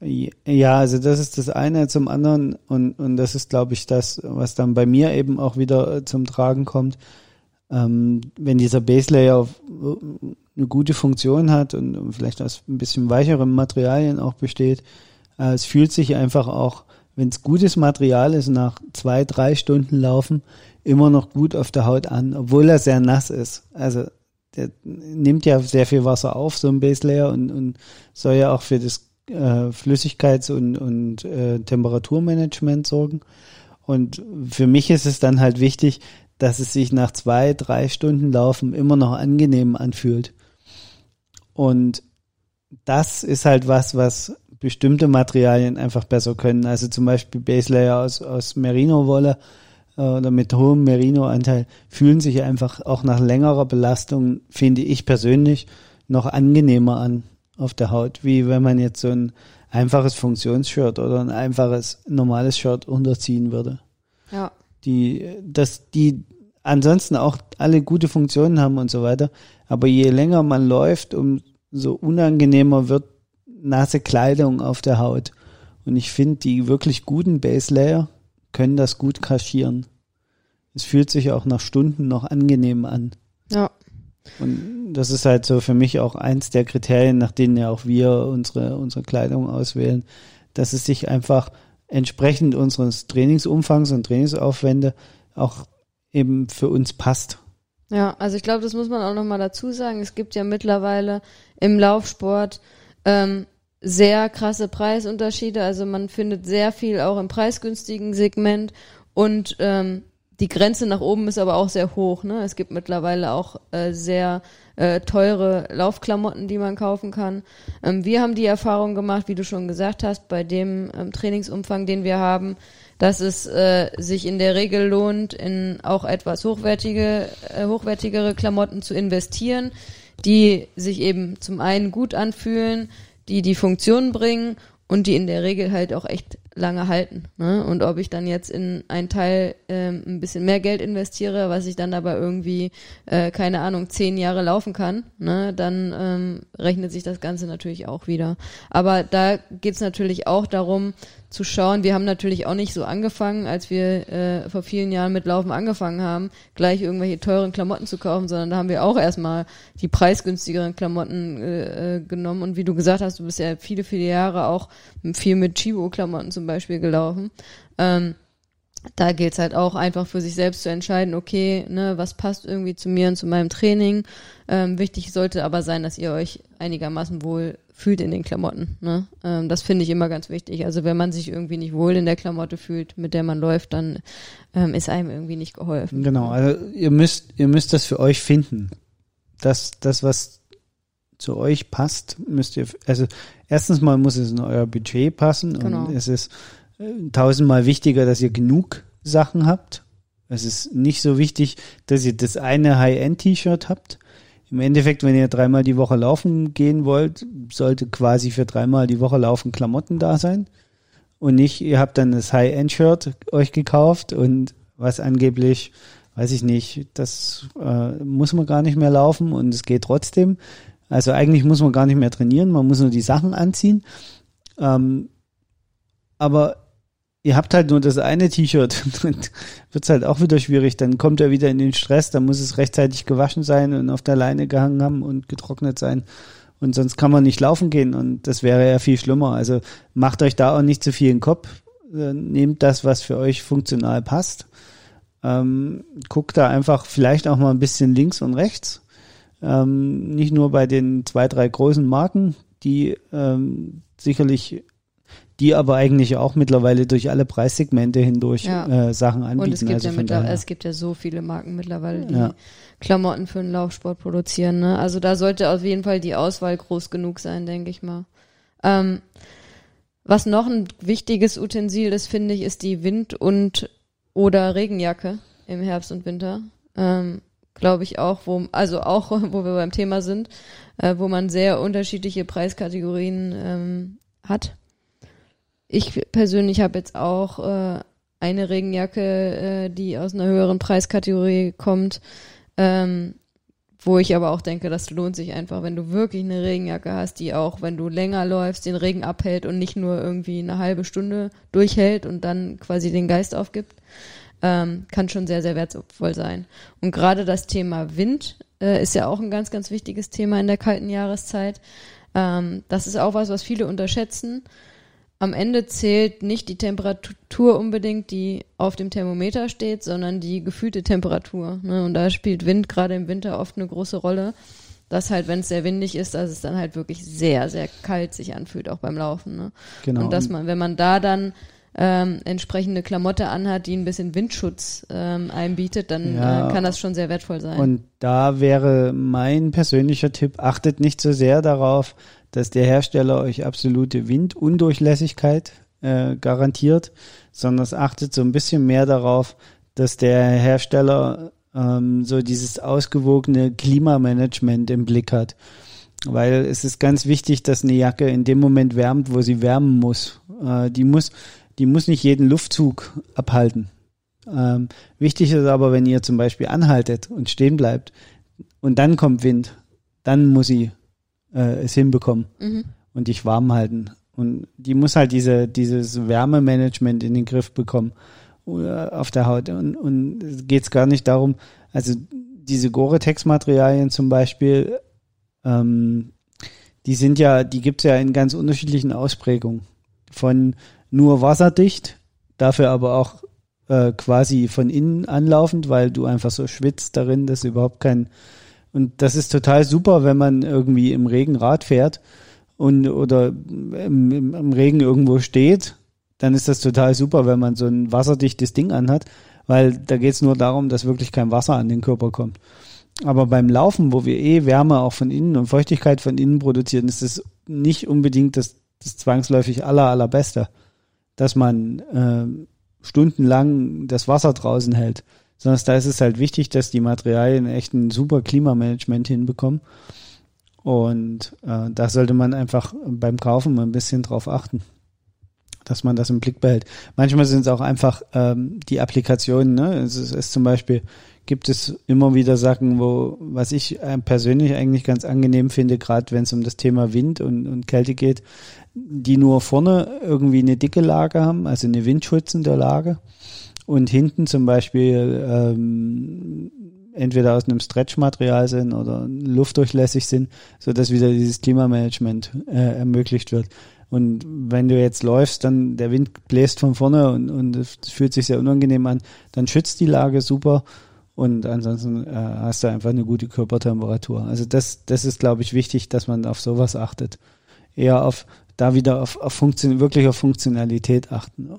Ja, also das ist das eine zum anderen und, und das ist, glaube ich, das, was dann bei mir eben auch wieder äh, zum Tragen kommt. Ähm, wenn dieser Base Layer äh, eine gute Funktion hat und, vielleicht aus ein bisschen weicheren Materialien auch besteht, es fühlt sich einfach auch, wenn es gutes Material ist, nach zwei, drei Stunden Laufen immer noch gut auf der Haut an, obwohl er sehr nass ist. Also der nimmt ja sehr viel Wasser auf, so ein Base Layer und, und soll ja auch für das äh, Flüssigkeits- und, und äh, Temperaturmanagement sorgen. Und für mich ist es dann halt wichtig, dass es sich nach zwei, drei Stunden Laufen immer noch angenehm anfühlt. Und das ist halt was, was bestimmte Materialien einfach besser können. Also zum Beispiel Base Layer aus, aus Merino-Wolle äh, oder mit hohem Merino-Anteil fühlen sich einfach auch nach längerer Belastung, finde ich persönlich, noch angenehmer an auf der Haut, wie wenn man jetzt so ein einfaches Funktionsshirt oder ein einfaches normales Shirt unterziehen würde.
Ja.
Die, dass die ansonsten auch alle gute Funktionen haben und so weiter. Aber je länger man läuft, umso unangenehmer wird nasse Kleidung auf der Haut. Und ich finde, die wirklich guten Base Layer können das gut kaschieren. Es fühlt sich auch nach Stunden noch angenehm an.
Ja.
Und das ist halt so für mich auch eins der Kriterien, nach denen ja auch wir unsere, unsere Kleidung auswählen, dass es sich einfach entsprechend unseres Trainingsumfangs und Trainingsaufwände auch eben für uns passt.
Ja, also ich glaube, das muss man auch nochmal dazu sagen. Es gibt ja mittlerweile im Laufsport ähm, sehr krasse Preisunterschiede. Also man findet sehr viel auch im preisgünstigen Segment und ähm, die Grenze nach oben ist aber auch sehr hoch. Ne? Es gibt mittlerweile auch äh, sehr äh, teure Laufklamotten, die man kaufen kann. Ähm, wir haben die Erfahrung gemacht, wie du schon gesagt hast, bei dem ähm, Trainingsumfang, den wir haben, dass es äh, sich in der Regel lohnt, in auch etwas hochwertige, äh, hochwertigere Klamotten zu investieren, die sich eben zum einen gut anfühlen, die die Funktion bringen und die in der Regel halt auch echt lange halten. Ne? Und ob ich dann jetzt in einen Teil ähm, ein bisschen mehr Geld investiere, was ich dann aber irgendwie, äh, keine Ahnung, zehn Jahre laufen kann, ne? dann ähm, rechnet sich das Ganze natürlich auch wieder. Aber da geht's natürlich auch darum, zu schauen. Wir haben natürlich auch nicht so angefangen, als wir äh, vor vielen Jahren mit Laufen angefangen haben, gleich irgendwelche teuren Klamotten zu kaufen, sondern da haben wir auch erstmal die preisgünstigeren Klamotten äh, äh genommen. Und wie du gesagt hast, du bist ja viele, viele Jahre auch viel mit Chibo-Klamotten zum Beispiel gelaufen. Ähm, da gilt es halt auch einfach für sich selbst zu entscheiden, okay, ne, was passt irgendwie zu mir und zu meinem Training. Ähm, wichtig sollte aber sein, dass ihr euch einigermaßen wohl fühlt in den Klamotten. Ne? Ähm, das finde ich immer ganz wichtig. Also wenn man sich irgendwie nicht wohl in der Klamotte fühlt, mit der man läuft, dann ähm, ist einem irgendwie nicht geholfen.
Genau, also ihr müsst, ihr müsst das für euch finden. Das, das, was zu euch passt, müsst ihr, also erstens mal muss es in euer Budget passen genau. und es ist tausendmal wichtiger, dass ihr genug Sachen habt. Es ist nicht so wichtig, dass ihr das eine High-End-T-Shirt habt. Im Endeffekt, wenn ihr dreimal die Woche laufen gehen wollt, sollte quasi für dreimal die Woche laufen Klamotten da sein. Und nicht, ihr habt dann das High-End-Shirt euch gekauft und was angeblich, weiß ich nicht, das äh, muss man gar nicht mehr laufen und es geht trotzdem. Also eigentlich muss man gar nicht mehr trainieren, man muss nur die Sachen anziehen. Ähm, aber ihr habt halt nur das eine T-Shirt, dann wird's halt auch wieder schwierig. Dann kommt er wieder in den Stress, dann muss es rechtzeitig gewaschen sein und auf der Leine gehangen haben und getrocknet sein. Und sonst kann man nicht laufen gehen und das wäre ja viel schlimmer. Also macht euch da auch nicht zu viel in den Kopf. Äh, nehmt das, was für euch funktional passt. Ähm, guckt da einfach vielleicht auch mal ein bisschen links und rechts. Ähm, nicht nur bei den zwei, drei großen Marken, die ähm, sicherlich die aber eigentlich auch mittlerweile durch alle Preissegmente hindurch ja. äh, Sachen anbieten. Und
es gibt, also ja mittlerweile, es gibt ja so viele Marken mittlerweile, die ja. Klamotten für den Laufsport produzieren. Ne? Also da sollte auf jeden Fall die Auswahl groß genug sein, denke ich mal. Ähm, was noch ein wichtiges Utensil ist, finde ich, ist die Wind- und oder Regenjacke im Herbst und Winter. Ähm, Glaube ich auch, wo, also auch, wo wir beim Thema sind, äh, wo man sehr unterschiedliche Preiskategorien ähm, hat. Ich persönlich habe jetzt auch äh, eine Regenjacke, äh, die aus einer höheren Preiskategorie kommt, ähm, wo ich aber auch denke, das lohnt sich einfach, wenn du wirklich eine Regenjacke hast, die auch, wenn du länger läufst, den Regen abhält und nicht nur irgendwie eine halbe Stunde durchhält und dann quasi den Geist aufgibt, ähm, kann schon sehr, sehr wertvoll sein. Und gerade das Thema Wind äh, ist ja auch ein ganz, ganz wichtiges Thema in der kalten Jahreszeit. Ähm, das ist auch was, was viele unterschätzen am Ende zählt nicht die Temperatur unbedingt, die auf dem Thermometer steht, sondern die gefühlte Temperatur. Ne? Und da spielt Wind gerade im Winter oft eine große Rolle. Dass halt, wenn es sehr windig ist, dass es dann halt wirklich sehr, sehr kalt sich anfühlt, auch beim Laufen. Ne? Genau. Und dass man, wenn man da dann ähm, entsprechende Klamotte anhat, die ein bisschen Windschutz ähm, einbietet, dann ja, äh, kann das schon sehr wertvoll sein.
Und da wäre mein persönlicher Tipp, achtet nicht so sehr darauf, dass der Hersteller euch absolute Windundurchlässigkeit äh, garantiert, sondern es achtet so ein bisschen mehr darauf, dass der Hersteller ähm, so dieses ausgewogene Klimamanagement im Blick hat. Weil es ist ganz wichtig, dass eine Jacke in dem Moment wärmt, wo sie wärmen muss. Äh, die muss, die muss nicht jeden Luftzug abhalten. Ähm, wichtig ist aber, wenn ihr zum Beispiel anhaltet und stehen bleibt und dann kommt Wind, dann muss sie äh, es hinbekommen mhm. und dich warm halten. Und die muss halt diese, dieses Wärmemanagement in den Griff bekommen äh, auf der Haut. Und, und geht es gar nicht darum, also diese Gore-Tex-Materialien zum Beispiel, ähm, die sind ja, die gibt's ja in ganz unterschiedlichen Ausprägungen. Von nur wasserdicht, dafür aber auch äh, quasi von innen anlaufend, weil du einfach so schwitzt darin, dass überhaupt kein und das ist total super, wenn man irgendwie im Regen Rad fährt und oder im, im, im Regen irgendwo steht. Dann ist das total super, wenn man so ein wasserdichtes Ding anhat. weil da geht es nur darum, dass wirklich kein Wasser an den Körper kommt. Aber beim Laufen, wo wir eh Wärme auch von innen und Feuchtigkeit von innen produzieren, ist es nicht unbedingt das, das zwangsläufig aller, allerbeste, dass man äh, stundenlang das Wasser draußen hält. Sondern da ist es halt wichtig, dass die Materialien echt ein super Klimamanagement hinbekommen. Und äh, da sollte man einfach beim Kaufen mal ein bisschen drauf achten, dass man das im Blick behält. Manchmal sind es auch einfach ähm, die Applikationen. Ne? Es ist, ist zum Beispiel gibt es immer wieder Sachen, wo was ich äh, persönlich eigentlich ganz angenehm finde, gerade wenn es um das Thema Wind und, und Kälte geht, die nur vorne irgendwie eine dicke Lage haben, also eine windschützende Lage und hinten zum Beispiel ähm, entweder aus einem Stretchmaterial sind oder luftdurchlässig sind, so dass wieder dieses Klimamanagement äh, ermöglicht wird. Und wenn du jetzt läufst, dann der Wind bläst von vorne und, und es fühlt sich sehr unangenehm an, dann schützt die Lage super und ansonsten äh, hast du einfach eine gute Körpertemperatur. Also das, das ist, glaube ich, wichtig, dass man auf sowas achtet. Eher auf da wieder auf, auf Funktion, wirklich auf Funktionalität achten.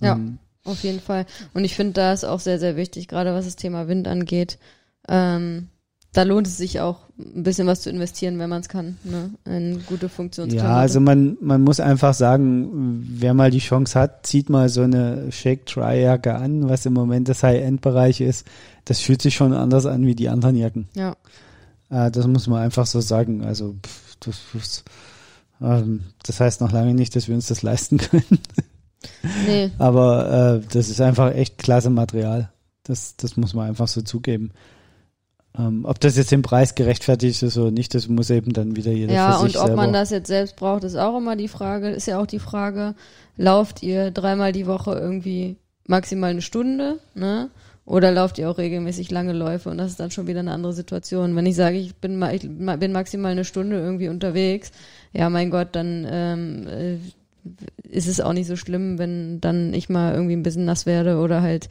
Ja, ähm, auf jeden Fall. Und ich finde, da ist auch sehr, sehr wichtig, gerade was das Thema Wind angeht. Ähm, da lohnt es sich auch ein bisschen was zu investieren, wenn man es kann, ne? In gute Funktionsklamotte.
Ja, also man, man muss einfach sagen, wer mal die Chance hat, zieht mal so eine Shake-Try-Jacke an, was im Moment das High-End-Bereich ist. Das fühlt sich schon anders an wie die anderen Jacken.
Ja.
Äh, das muss man einfach so sagen. Also pff, das, das, ähm, das heißt noch lange nicht, dass wir uns das leisten können. Nee. Aber äh, das ist einfach echt klasse Material. Das, das muss man einfach so zugeben. Ähm, ob das jetzt im Preis gerechtfertigt ist oder nicht, das muss eben dann wieder jeder
ja,
für sich
Ja, und ob
selber.
man das jetzt selbst braucht, ist auch immer die Frage. Ist ja auch die Frage, lauft ihr dreimal die Woche irgendwie maximal eine Stunde, ne? Oder lauft ihr auch regelmäßig lange Läufe und das ist dann schon wieder eine andere Situation. Wenn ich sage, ich bin, ich bin maximal eine Stunde irgendwie unterwegs, ja mein Gott, dann ähm, äh, ist es auch nicht so schlimm, wenn dann ich mal irgendwie ein bisschen nass werde oder halt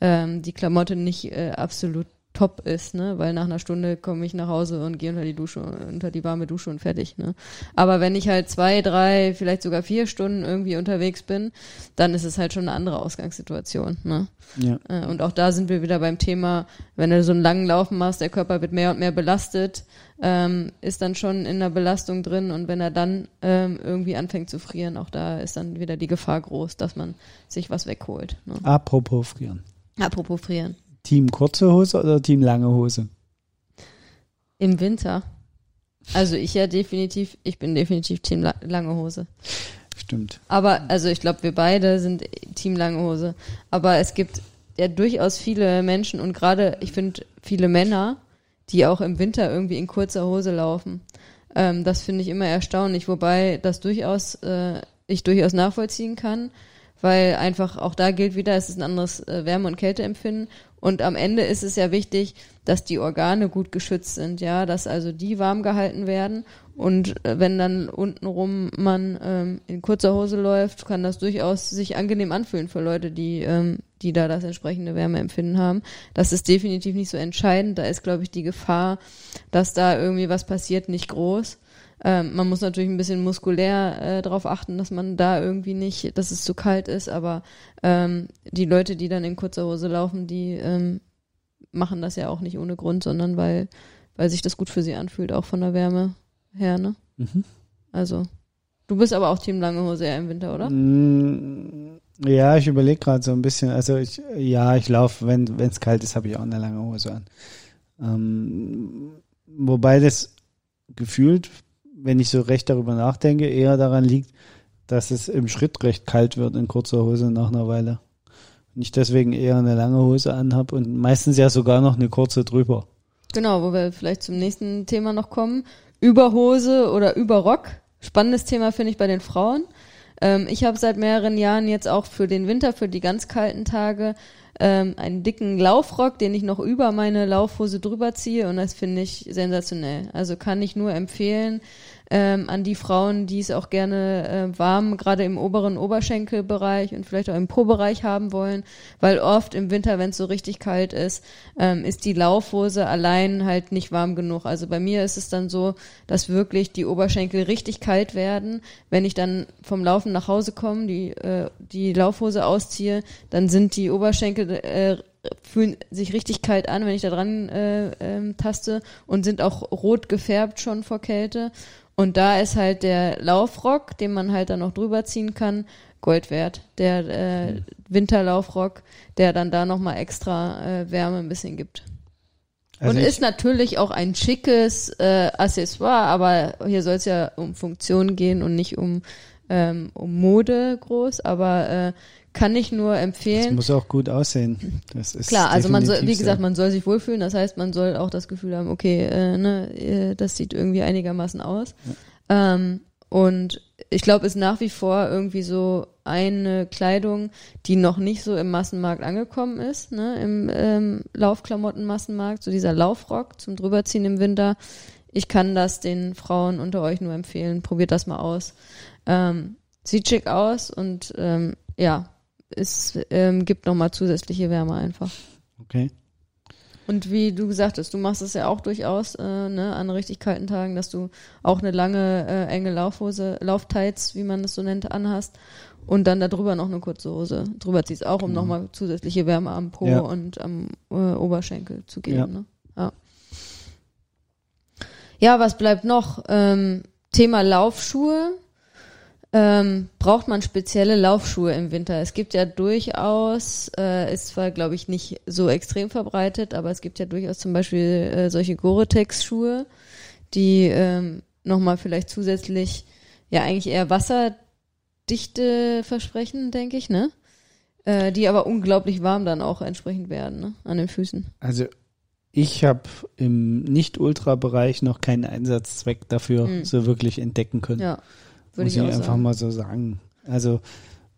ähm, die Klamotte nicht äh, absolut top ist, ne? Weil nach einer Stunde komme ich nach Hause und gehe unter die Dusche, unter die warme Dusche und fertig, ne? Aber wenn ich halt zwei, drei, vielleicht sogar vier Stunden irgendwie unterwegs bin, dann ist es halt schon eine andere Ausgangssituation, ne?
Ja.
Äh, und auch da sind wir wieder beim Thema, wenn du so einen langen Laufen machst, der Körper wird mehr und mehr belastet, ähm, ist dann schon in der Belastung drin und wenn er dann ähm, irgendwie anfängt zu frieren, auch da ist dann wieder die Gefahr groß, dass man sich was wegholt. Ne?
Apropos frieren.
Apropos frieren.
Team kurze Hose oder Team lange Hose?
Im Winter. Also ich ja definitiv, ich bin definitiv Team La lange Hose.
Stimmt.
Aber, also ich glaube, wir beide sind Team lange Hose. Aber es gibt ja durchaus viele Menschen und gerade, ich finde, viele Männer, die auch im Winter irgendwie in kurzer Hose laufen. Ähm, das finde ich immer erstaunlich, wobei das durchaus, äh, ich durchaus nachvollziehen kann, weil einfach auch da gilt wieder, es ist ein anderes äh, Wärme- und Kälteempfinden und am Ende ist es ja wichtig, dass die Organe gut geschützt sind, ja, dass also die warm gehalten werden. Und äh, wenn dann untenrum man ähm, in kurzer Hose läuft, kann das durchaus sich angenehm anfühlen für Leute, die, ähm, die da das entsprechende Wärmeempfinden haben. Das ist definitiv nicht so entscheidend. Da ist, glaube ich, die Gefahr, dass da irgendwie was passiert, nicht groß. Ähm, man muss natürlich ein bisschen muskulär äh, darauf achten, dass man da irgendwie nicht, dass es zu kalt ist, aber ähm, die Leute, die dann in kurzer Hose laufen, die ähm, machen das ja auch nicht ohne Grund, sondern weil, weil sich das gut für sie anfühlt, auch von der Wärme her, ne? Mhm. Also, du bist aber auch Team Lange Hose eher im Winter, oder?
Mm, ja, ich überlege gerade so ein bisschen. Also ich, ja, ich laufe, wenn es kalt ist, habe ich auch eine lange Hose an. Ähm, wobei das gefühlt wenn ich so recht darüber nachdenke, eher daran liegt, dass es im Schritt recht kalt wird in kurzer Hose nach einer Weile. Und ich deswegen eher eine lange Hose anhab und meistens ja sogar noch eine kurze drüber.
Genau, wo wir vielleicht zum nächsten Thema noch kommen. Überhose oder Überrock. Spannendes Thema finde ich bei den Frauen. Ähm, ich habe seit mehreren Jahren jetzt auch für den Winter, für die ganz kalten Tage, ähm, einen dicken Laufrock, den ich noch über meine Laufhose drüber ziehe und das finde ich sensationell. Also kann ich nur empfehlen. Ähm, an die Frauen, die es auch gerne äh, warm, gerade im oberen Oberschenkelbereich und vielleicht auch im Po-Bereich haben wollen, weil oft im Winter, wenn es so richtig kalt ist, ähm, ist die Laufhose allein halt nicht warm genug. Also bei mir ist es dann so, dass wirklich die Oberschenkel richtig kalt werden. Wenn ich dann vom Laufen nach Hause komme, die, äh, die Laufhose ausziehe, dann sind die Oberschenkel äh, fühlen sich richtig kalt an, wenn ich da dran äh, ähm, taste und sind auch rot gefärbt schon vor Kälte. Und da ist halt der Laufrock, den man halt dann noch drüber ziehen kann, Gold wert. Der äh, Winterlaufrock, der dann da nochmal extra äh, Wärme ein bisschen gibt. Also und ist natürlich auch ein schickes äh, Accessoire, aber hier soll es ja um Funktion gehen und nicht um, ähm, um Mode groß. Aber äh, kann ich nur empfehlen. Das
muss auch gut aussehen. Das ist
Klar, also man soll, wie gesagt, man soll sich wohlfühlen. Das heißt, man soll auch das Gefühl haben, okay, äh, ne, äh, das sieht irgendwie einigermaßen aus. Ja. Ähm, und ich glaube, ist nach wie vor irgendwie so eine Kleidung, die noch nicht so im Massenmarkt angekommen ist, ne, im ähm, Laufklamottenmassenmarkt, so dieser Laufrock zum drüberziehen im Winter. Ich kann das den Frauen unter euch nur empfehlen. Probiert das mal aus. Ähm, sieht schick aus und ähm, ja, es ähm, gibt nochmal zusätzliche Wärme einfach.
Okay.
Und wie du gesagt hast, du machst es ja auch durchaus äh, ne, an richtig kalten Tagen, dass du auch eine lange, äh, enge Laufhose, Lauftights, wie man das so nennt, anhast und dann darüber noch eine kurze Hose drüber ziehst, auch um genau. nochmal zusätzliche Wärme am Po ja. und am äh, Oberschenkel zu geben. Ja. Ne? Ja. ja, was bleibt noch? Ähm, Thema Laufschuhe ähm, braucht man spezielle Laufschuhe im Winter. Es gibt ja durchaus, äh, ist zwar glaube ich nicht so extrem verbreitet, aber es gibt ja durchaus zum Beispiel äh, solche Gore-Tex-Schuhe, die ähm, nochmal vielleicht zusätzlich ja eigentlich eher Wasserdichte versprechen, denke ich, ne? Äh, die aber unglaublich warm dann auch entsprechend werden, ne? An den Füßen.
Also ich habe im Nicht-Ultra-Bereich noch keinen Einsatzzweck dafür mhm. so wirklich entdecken können. Ja. Würde ich, ich einfach sagen. mal so sagen. Also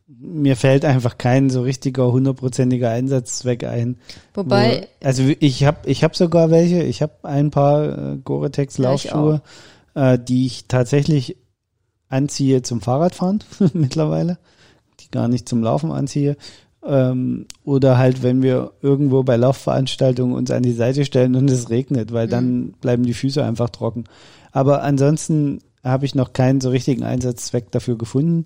mir fällt einfach kein so richtiger hundertprozentiger Einsatzzweck ein.
Wobei.
Wo, also ich habe ich hab sogar welche. Ich habe ein paar äh, Gore-Tex Laufschuhe, ja, äh, die ich tatsächlich anziehe zum Fahrradfahren mittlerweile, die gar nicht zum Laufen anziehe. Ähm, oder halt, wenn wir irgendwo bei Laufveranstaltungen uns an die Seite stellen und es regnet, weil mhm. dann bleiben die Füße einfach trocken. Aber ansonsten habe ich noch keinen so richtigen Einsatzzweck dafür gefunden.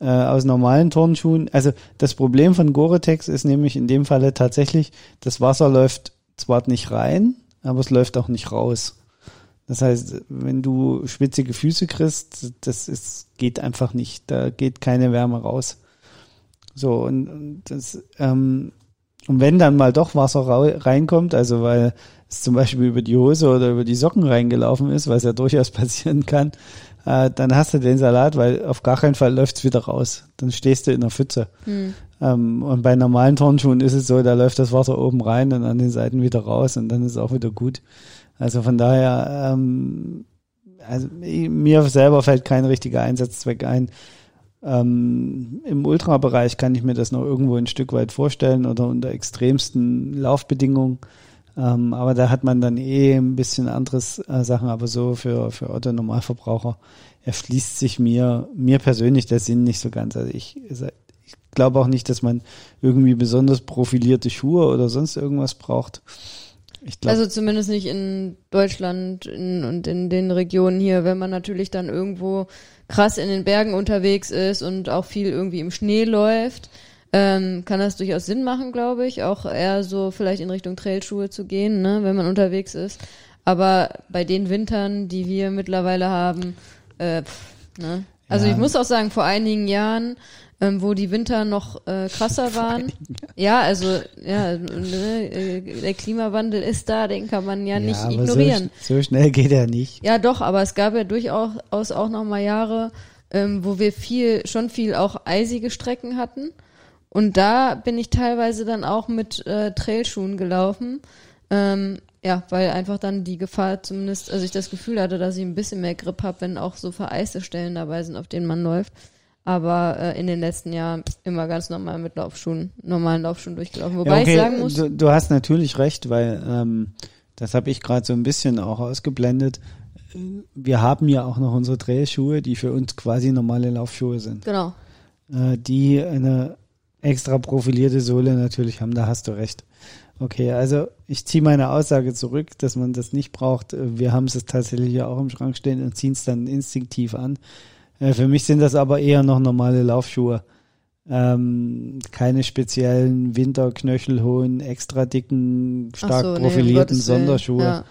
Äh, aus normalen Turnschuhen. Also das Problem von Gore-Tex ist nämlich in dem Falle tatsächlich, das Wasser läuft zwar nicht rein, aber es läuft auch nicht raus. Das heißt, wenn du schwitzige Füße kriegst, das ist, geht einfach nicht. Da geht keine Wärme raus. So, und, und das, ähm, und wenn dann mal doch Wasser reinkommt, also weil es zum Beispiel über die Hose oder über die Socken reingelaufen ist, was ja durchaus passieren kann, äh, dann hast du den Salat, weil auf gar keinen Fall läuft's wieder raus. Dann stehst du in der Pfütze. Hm. Ähm, und bei normalen Turnschuhen ist es so, da läuft das Wasser oben rein und an den Seiten wieder raus und dann ist es auch wieder gut. Also von daher, ähm, also mir selber fällt kein richtiger Einsatzzweck ein. Ähm, Im Ultrabereich kann ich mir das noch irgendwo ein Stück weit vorstellen oder unter extremsten Laufbedingungen. Ähm, aber da hat man dann eh ein bisschen anderes äh, Sachen, aber so für, für Otto Normalverbraucher erschließt sich mir, mir persönlich der Sinn nicht so ganz. Also ich, ich glaube auch nicht, dass man irgendwie besonders profilierte Schuhe oder sonst irgendwas braucht.
Glaub, also zumindest nicht in Deutschland in, und in den Regionen hier, wenn man natürlich dann irgendwo krass in den Bergen unterwegs ist und auch viel irgendwie im Schnee läuft, ähm, kann das durchaus Sinn machen, glaube ich. Auch eher so vielleicht in Richtung Trailschuhe zu gehen, ne, wenn man unterwegs ist. Aber bei den Wintern, die wir mittlerweile haben, äh, pff, ne? Also ja. ich muss auch sagen, vor einigen Jahren, ähm, wo die Winter noch äh, krasser waren. Ja, also ja, ne, äh, der Klimawandel ist da, den kann man ja, ja nicht ignorieren.
So, so, schnell geht er nicht.
Ja, doch, aber es gab ja durchaus auch noch mal Jahre, ähm, wo wir viel, schon viel auch eisige Strecken hatten. Und da bin ich teilweise dann auch mit äh, Trailschuhen gelaufen. Ähm, ja, weil einfach dann die Gefahr zumindest, also ich das Gefühl hatte, dass ich ein bisschen mehr Grip habe, wenn auch so vereiste Stellen dabei sind, auf denen man läuft. Aber äh, in den letzten Jahren immer ganz normal mit Laufschuhen, normalen Laufschuhen durchgelaufen. Wobei ja, okay. ich sagen muss.
Du, du, hast natürlich recht, weil ähm, das habe ich gerade so ein bisschen auch ausgeblendet wir haben ja auch noch unsere Trailschuhe, die für uns quasi normale Laufschuhe sind.
Genau.
Äh, die eine extra profilierte Sohle natürlich haben, da hast du recht. Okay, also ich ziehe meine Aussage zurück, dass man das nicht braucht. Wir haben es tatsächlich ja auch im Schrank stehen und ziehen es dann instinktiv an. Äh, Für mich sind das aber eher noch normale Laufschuhe. Ähm, keine speziellen winterknöchelhohen, extra dicken, stark
so, nee,
profilierten
Willen.
Sonderschuhe.
Ja.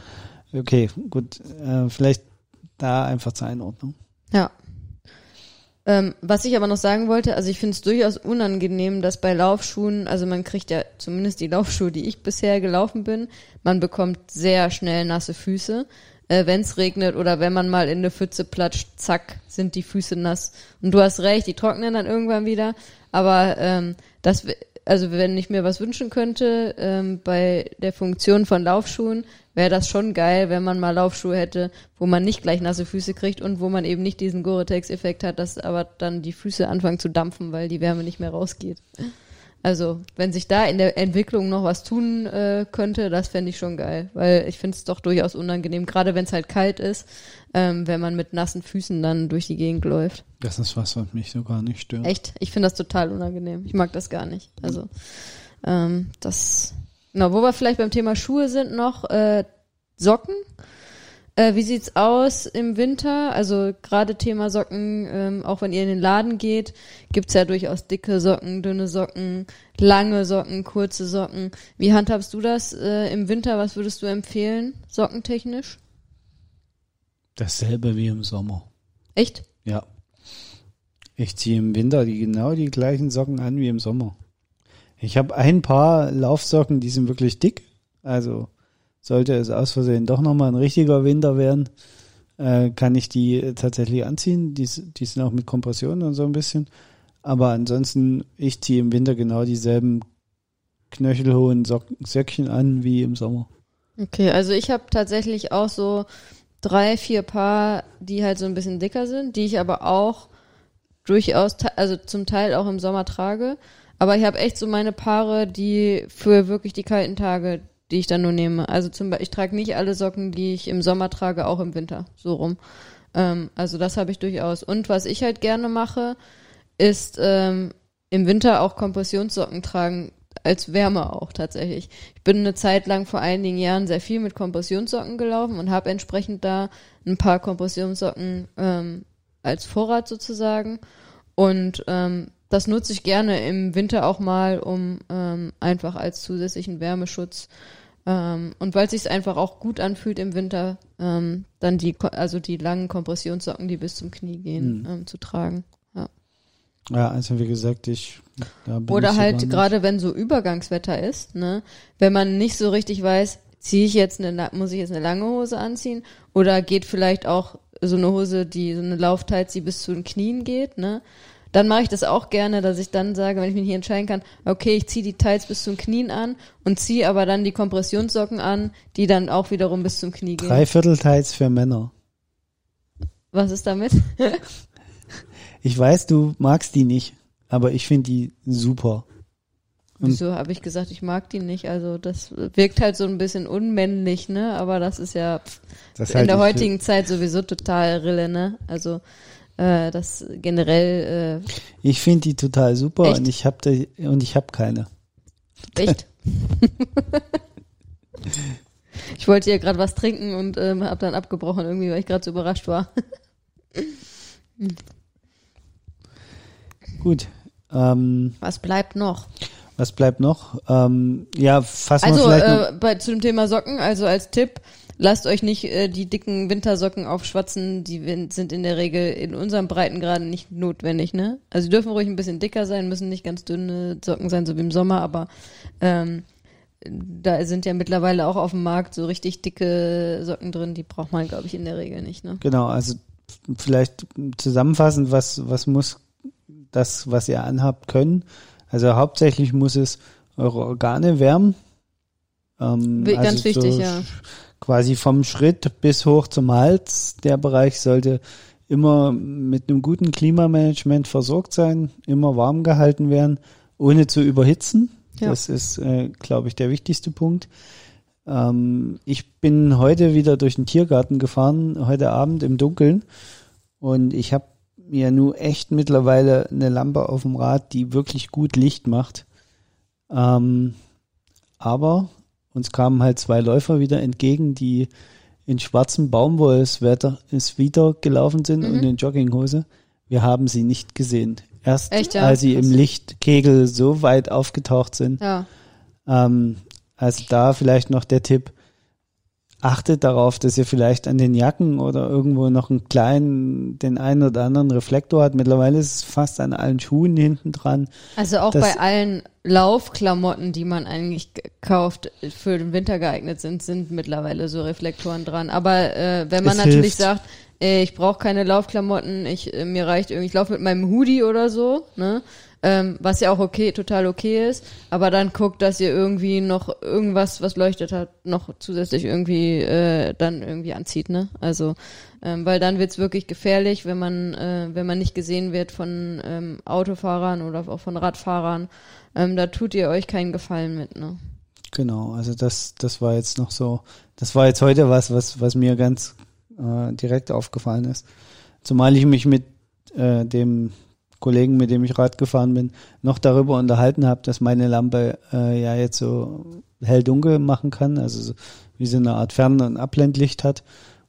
Okay, gut. Äh, vielleicht da einfach zur Einordnung.
Ja. Ähm, was ich aber noch sagen wollte, also ich finde es durchaus unangenehm, dass bei Laufschuhen, also man kriegt ja zumindest die Laufschuhe, die ich bisher gelaufen bin, man bekommt sehr schnell nasse Füße. Äh, wenn es regnet oder wenn man mal in eine Pfütze platscht, zack, sind die Füße nass. Und du hast recht, die trocknen dann irgendwann wieder. Aber ähm, das, also wenn ich mir was wünschen könnte ähm, bei der Funktion von Laufschuhen, wäre das schon geil, wenn man mal Laufschuhe hätte, wo man nicht gleich nasse Füße kriegt und wo man eben nicht diesen Gore-Tex-Effekt hat, dass aber dann die Füße anfangen zu dampfen, weil die Wärme nicht mehr rausgeht. Also, wenn sich da in der Entwicklung noch was tun äh, könnte, das fände ich schon geil, weil ich finde es doch durchaus unangenehm, gerade wenn es halt kalt ist, ähm, wenn man mit nassen Füßen dann durch die Gegend läuft.
Das ist was, was mich so gar nicht stört.
Echt, ich finde das total unangenehm. Ich mag das gar nicht. Also, ähm, das, genau, wo wir vielleicht beim Thema Schuhe sind noch, äh, Socken. Äh, wie sieht's aus im Winter? Also gerade Thema Socken, ähm, auch wenn ihr in den Laden geht, gibt's ja durchaus dicke Socken, dünne Socken, lange Socken, kurze Socken. Wie handhabst du das äh, im Winter? Was würdest du empfehlen, sockentechnisch?
Dasselbe wie im Sommer.
Echt?
Ja. Ich ziehe im Winter die genau die gleichen Socken an wie im Sommer. Ich habe ein paar Laufsocken, die sind wirklich dick. Also sollte es aus Versehen doch nochmal ein richtiger Winter werden, äh, kann ich die tatsächlich anziehen. Die, die sind auch mit Kompression und so ein bisschen. Aber ansonsten, ich ziehe im Winter genau dieselben knöchelhohen Socken, Söckchen an wie im Sommer.
Okay, also ich habe tatsächlich auch so drei, vier Paar, die halt so ein bisschen dicker sind, die ich aber auch durchaus, also zum Teil auch im Sommer trage. Aber ich habe echt so meine Paare, die für wirklich die kalten Tage, die ich dann nur nehme. Also zum Beispiel, ich trage nicht alle Socken, die ich im Sommer trage, auch im Winter, so rum. Ähm, also das habe ich durchaus. Und was ich halt gerne mache, ist ähm, im Winter auch Kompressionssocken tragen, als Wärme auch tatsächlich. Ich bin eine Zeit lang vor einigen Jahren sehr viel mit Kompressionssocken gelaufen und habe entsprechend da ein paar Kompressionssocken ähm, als Vorrat sozusagen. Und ähm, das nutze ich gerne im Winter auch mal, um ähm, einfach als zusätzlichen Wärmeschutz ähm, und weil es sich einfach auch gut anfühlt im Winter, ähm, dann die, also die langen Kompressionssocken, die bis zum Knie gehen, ähm, zu tragen.
Ja, also wie gesagt, ich
Oder halt gerade wenn so Übergangswetter ist, ne, wenn man nicht so richtig weiß, ziehe ich jetzt eine, muss ich jetzt eine lange Hose anziehen oder geht vielleicht auch so eine Hose, die so eine Lauftights, die bis zu den Knien geht, ne, dann mache ich das auch gerne, dass ich dann sage, wenn ich mich nicht entscheiden kann, okay, ich ziehe die Tights bis zum Knien an und ziehe aber dann die Kompressionssocken an, die dann auch wiederum bis zum Knie gehen.
Dreiviertelteils für Männer.
Was ist damit?
Ich weiß, du magst die nicht, aber ich finde die super. Und-
Wieso habe ich gesagt, ich mag die nicht? Also das wirkt halt so ein bisschen unmännlich, ne? Aber das ist ja pff, in
halte
der heutigen Zeit sowieso total Rille, ne? Also äh, das generell
Ich finde die total super
Echt?
und ich habe und ich habe keine.
äh, echt. ich wollte ja gerade was trinken und ähm, habe dann abgebrochen irgendwie, weil ich gerade so überrascht war.
Gut. Ähm,
Was bleibt noch?
was bleibt noch? Ähm, ja, fassen wir
Also
vielleicht noch.
äh, bei, zu dem Thema Socken, also als Tipp, lasst euch nicht äh, die dicken Wintersocken aufschwatzen, die sind in der Regel in unserem Breitengraden nicht notwendig, ne? Also die dürfen ruhig ein bisschen dicker sein, müssen nicht ganz dünne Socken sein, so wie im Sommer, aber ähm, da sind ja mittlerweile auch auf dem Markt so richtig dicke Socken drin, die braucht man, glaube ich, in der Regel nicht, ne?
Genau, also vielleicht zusammenfassend, was, was muss das, was ihr anhabt, können? Also hauptsächlich muss es eure Organe wärmen. Ähm,
Wi-
also
ganz wichtig,
so
ja.
Quasi vom Schritt bis hoch zum Hals. Der Bereich sollte immer mit einem guten Klimamanagement versorgt sein, immer warm gehalten werden, ohne zu überhitzen.
Ja.
Das ist, äh, glaube ich, der wichtigste Punkt. Ähm, ich bin heute wieder durch den Tiergarten gefahren, heute Abend im Dunkeln. Und ich habe mir nur echt mittlerweile eine Lampe auf dem Rad, die wirklich gut Licht macht. Ähm, aber uns kamen halt zwei Läufer wieder entgegen, die in schwarzem wieder gelaufen sind
Mhm.
und in Jogginghose. Wir haben sie nicht gesehen. Erst
Echt, ja?
als sie
Krass.
im Lichtkegel so weit aufgetaucht sind.
Ja.
Ähm, also da vielleicht noch der Tipp, achtet darauf, dass ihr vielleicht an den Jacken oder irgendwo noch einen kleinen, den einen oder anderen Reflektor hat. Mittlerweile ist es fast an allen Schuhen hinten dran.
Also auch bei allen Laufklamotten, die man eigentlich kauft, für den Winter geeignet sind, sind mittlerweile so Reflektoren dran. Aber äh, wenn man
Es
natürlich
hilft.
sagt, ey, ich brauche keine Laufklamotten, ich äh, mir reicht irgendwie, ich laufe mit meinem Hoodie oder so, ne? Ähm, was ja auch okay, total okay ist, aber dann guckt, dass ihr irgendwie noch irgendwas, was leuchtet hat, noch zusätzlich irgendwie äh, dann irgendwie anzieht, ne? Also, ähm, weil dann wird's wirklich gefährlich, wenn man, äh, wenn man nicht gesehen wird von ähm, Autofahrern oder auch von Radfahrern. Ähm, da tut ihr euch keinen Gefallen mit, ne?
Genau, also das, das war jetzt noch so, das war jetzt heute was, was, was mir ganz äh, direkt aufgefallen ist. Zumal ich mich mit äh, dem Kollegen, mit dem ich Rad gefahren bin, noch darüber unterhalten habe, dass meine Lampe äh, ja jetzt so hell-dunkel machen kann, also so, wie so eine Art Fern- und Abblendlicht hat.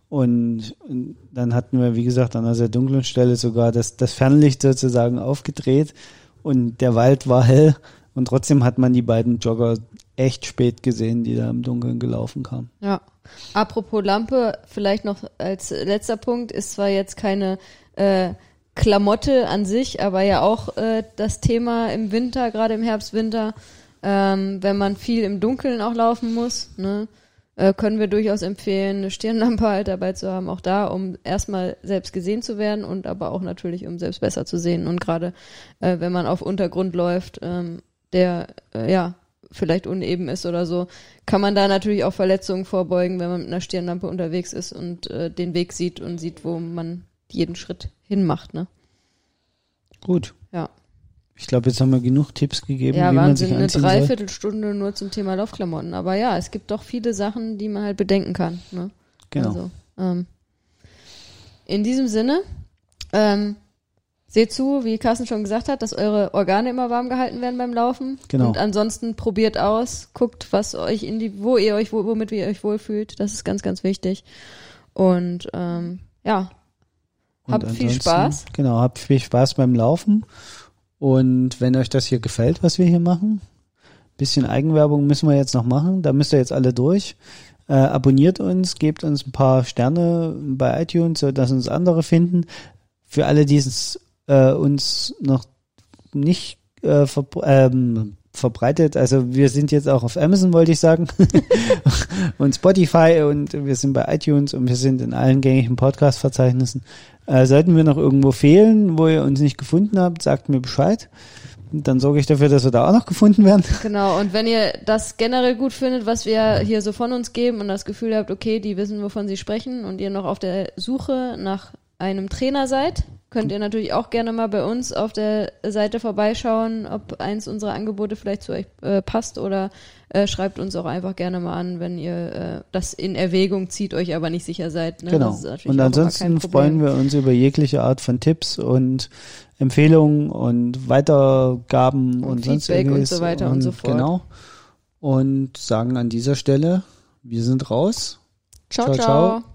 Und, und dann hatten wir, wie gesagt, an einer sehr dunklen Stelle sogar das, das Fernlicht sozusagen aufgedreht und der Wald war hell und trotzdem hat man die beiden Jogger echt spät gesehen, die da im Dunkeln gelaufen kamen.
Ja. Apropos Lampe, vielleicht noch als letzter Punkt, ist zwar jetzt keine äh, Klamotte an sich, aber ja auch äh, das Thema im Winter, gerade im Herbst, Winter, ähm, wenn man viel im Dunkeln auch laufen muss, ne, äh, können wir durchaus empfehlen, eine Stirnlampe halt dabei zu haben, auch da, um erstmal selbst gesehen zu werden und aber auch natürlich, um selbst besser zu sehen. Und gerade äh, wenn man auf Untergrund läuft, ähm, der äh, ja vielleicht uneben ist oder so, kann man da natürlich auch Verletzungen vorbeugen, wenn man mit einer Stirnlampe unterwegs ist und äh, den Weg sieht und sieht, wo man jeden Schritt hinmacht, ne?
Gut.
Ja.
Ich glaube, jetzt haben wir genug Tipps gegeben,
Ja,
wie man sich
Wahnsinn, eine
anziehen soll.
Dreiviertelstunde nur zum Thema Laufklamotten. Aber ja, es gibt doch viele Sachen, die man halt bedenken kann. Ne?
Genau.
Also, ähm, in diesem Sinne, ähm, seht zu, wie Carsten schon gesagt hat, dass eure Organe immer warm gehalten werden beim Laufen.
Genau.
Und ansonsten probiert aus, guckt, was euch in die, wo ihr euch, wo- womit ihr euch wohlfühlt. Das ist ganz, ganz wichtig. Und ähm, ja,
Und
habt viel Spaß.
Genau, habt viel Spaß beim Laufen. Und wenn euch das hier gefällt, was wir hier machen, bisschen Eigenwerbung müssen wir jetzt noch machen. Da müsst ihr jetzt alle durch. Äh, abonniert uns, gebt uns ein paar Sterne bei iTunes, so dass uns andere finden. Für alle, die es äh, uns noch nicht äh, ähm, verbreitet, also wir sind jetzt auch auf Amazon, wollte ich sagen, und Spotify und wir sind bei iTunes und wir sind in allen gängigen Podcast-Verzeichnissen. Äh, sollten wir noch irgendwo fehlen, wo ihr uns nicht gefunden habt, sagt mir Bescheid. Dann sorge ich dafür, dass wir da auch noch gefunden werden.
Genau, und wenn ihr das generell gut findet, was wir hier so von uns geben und das Gefühl habt, okay, die wissen, wovon sie sprechen und ihr noch auf der Suche nach einem Trainer seid, könnt ihr natürlich auch gerne mal bei uns auf der Seite vorbeischauen, ob eins unserer Angebote vielleicht zu euch äh, passt oder äh, schreibt uns auch einfach gerne mal an, wenn ihr äh, das in Erwägung zieht, euch aber nicht sicher seid. Ne?
Genau. Und ansonsten freuen wir uns über jegliche Art von Tipps und Empfehlungen und Weitergaben und,
Und
sonst
Feedback und
irgendwas.
so weiter und so fort.
Genau. Und sagen an dieser Stelle, wir sind raus.
Ciao,
Ciao,
ciao.
ciao.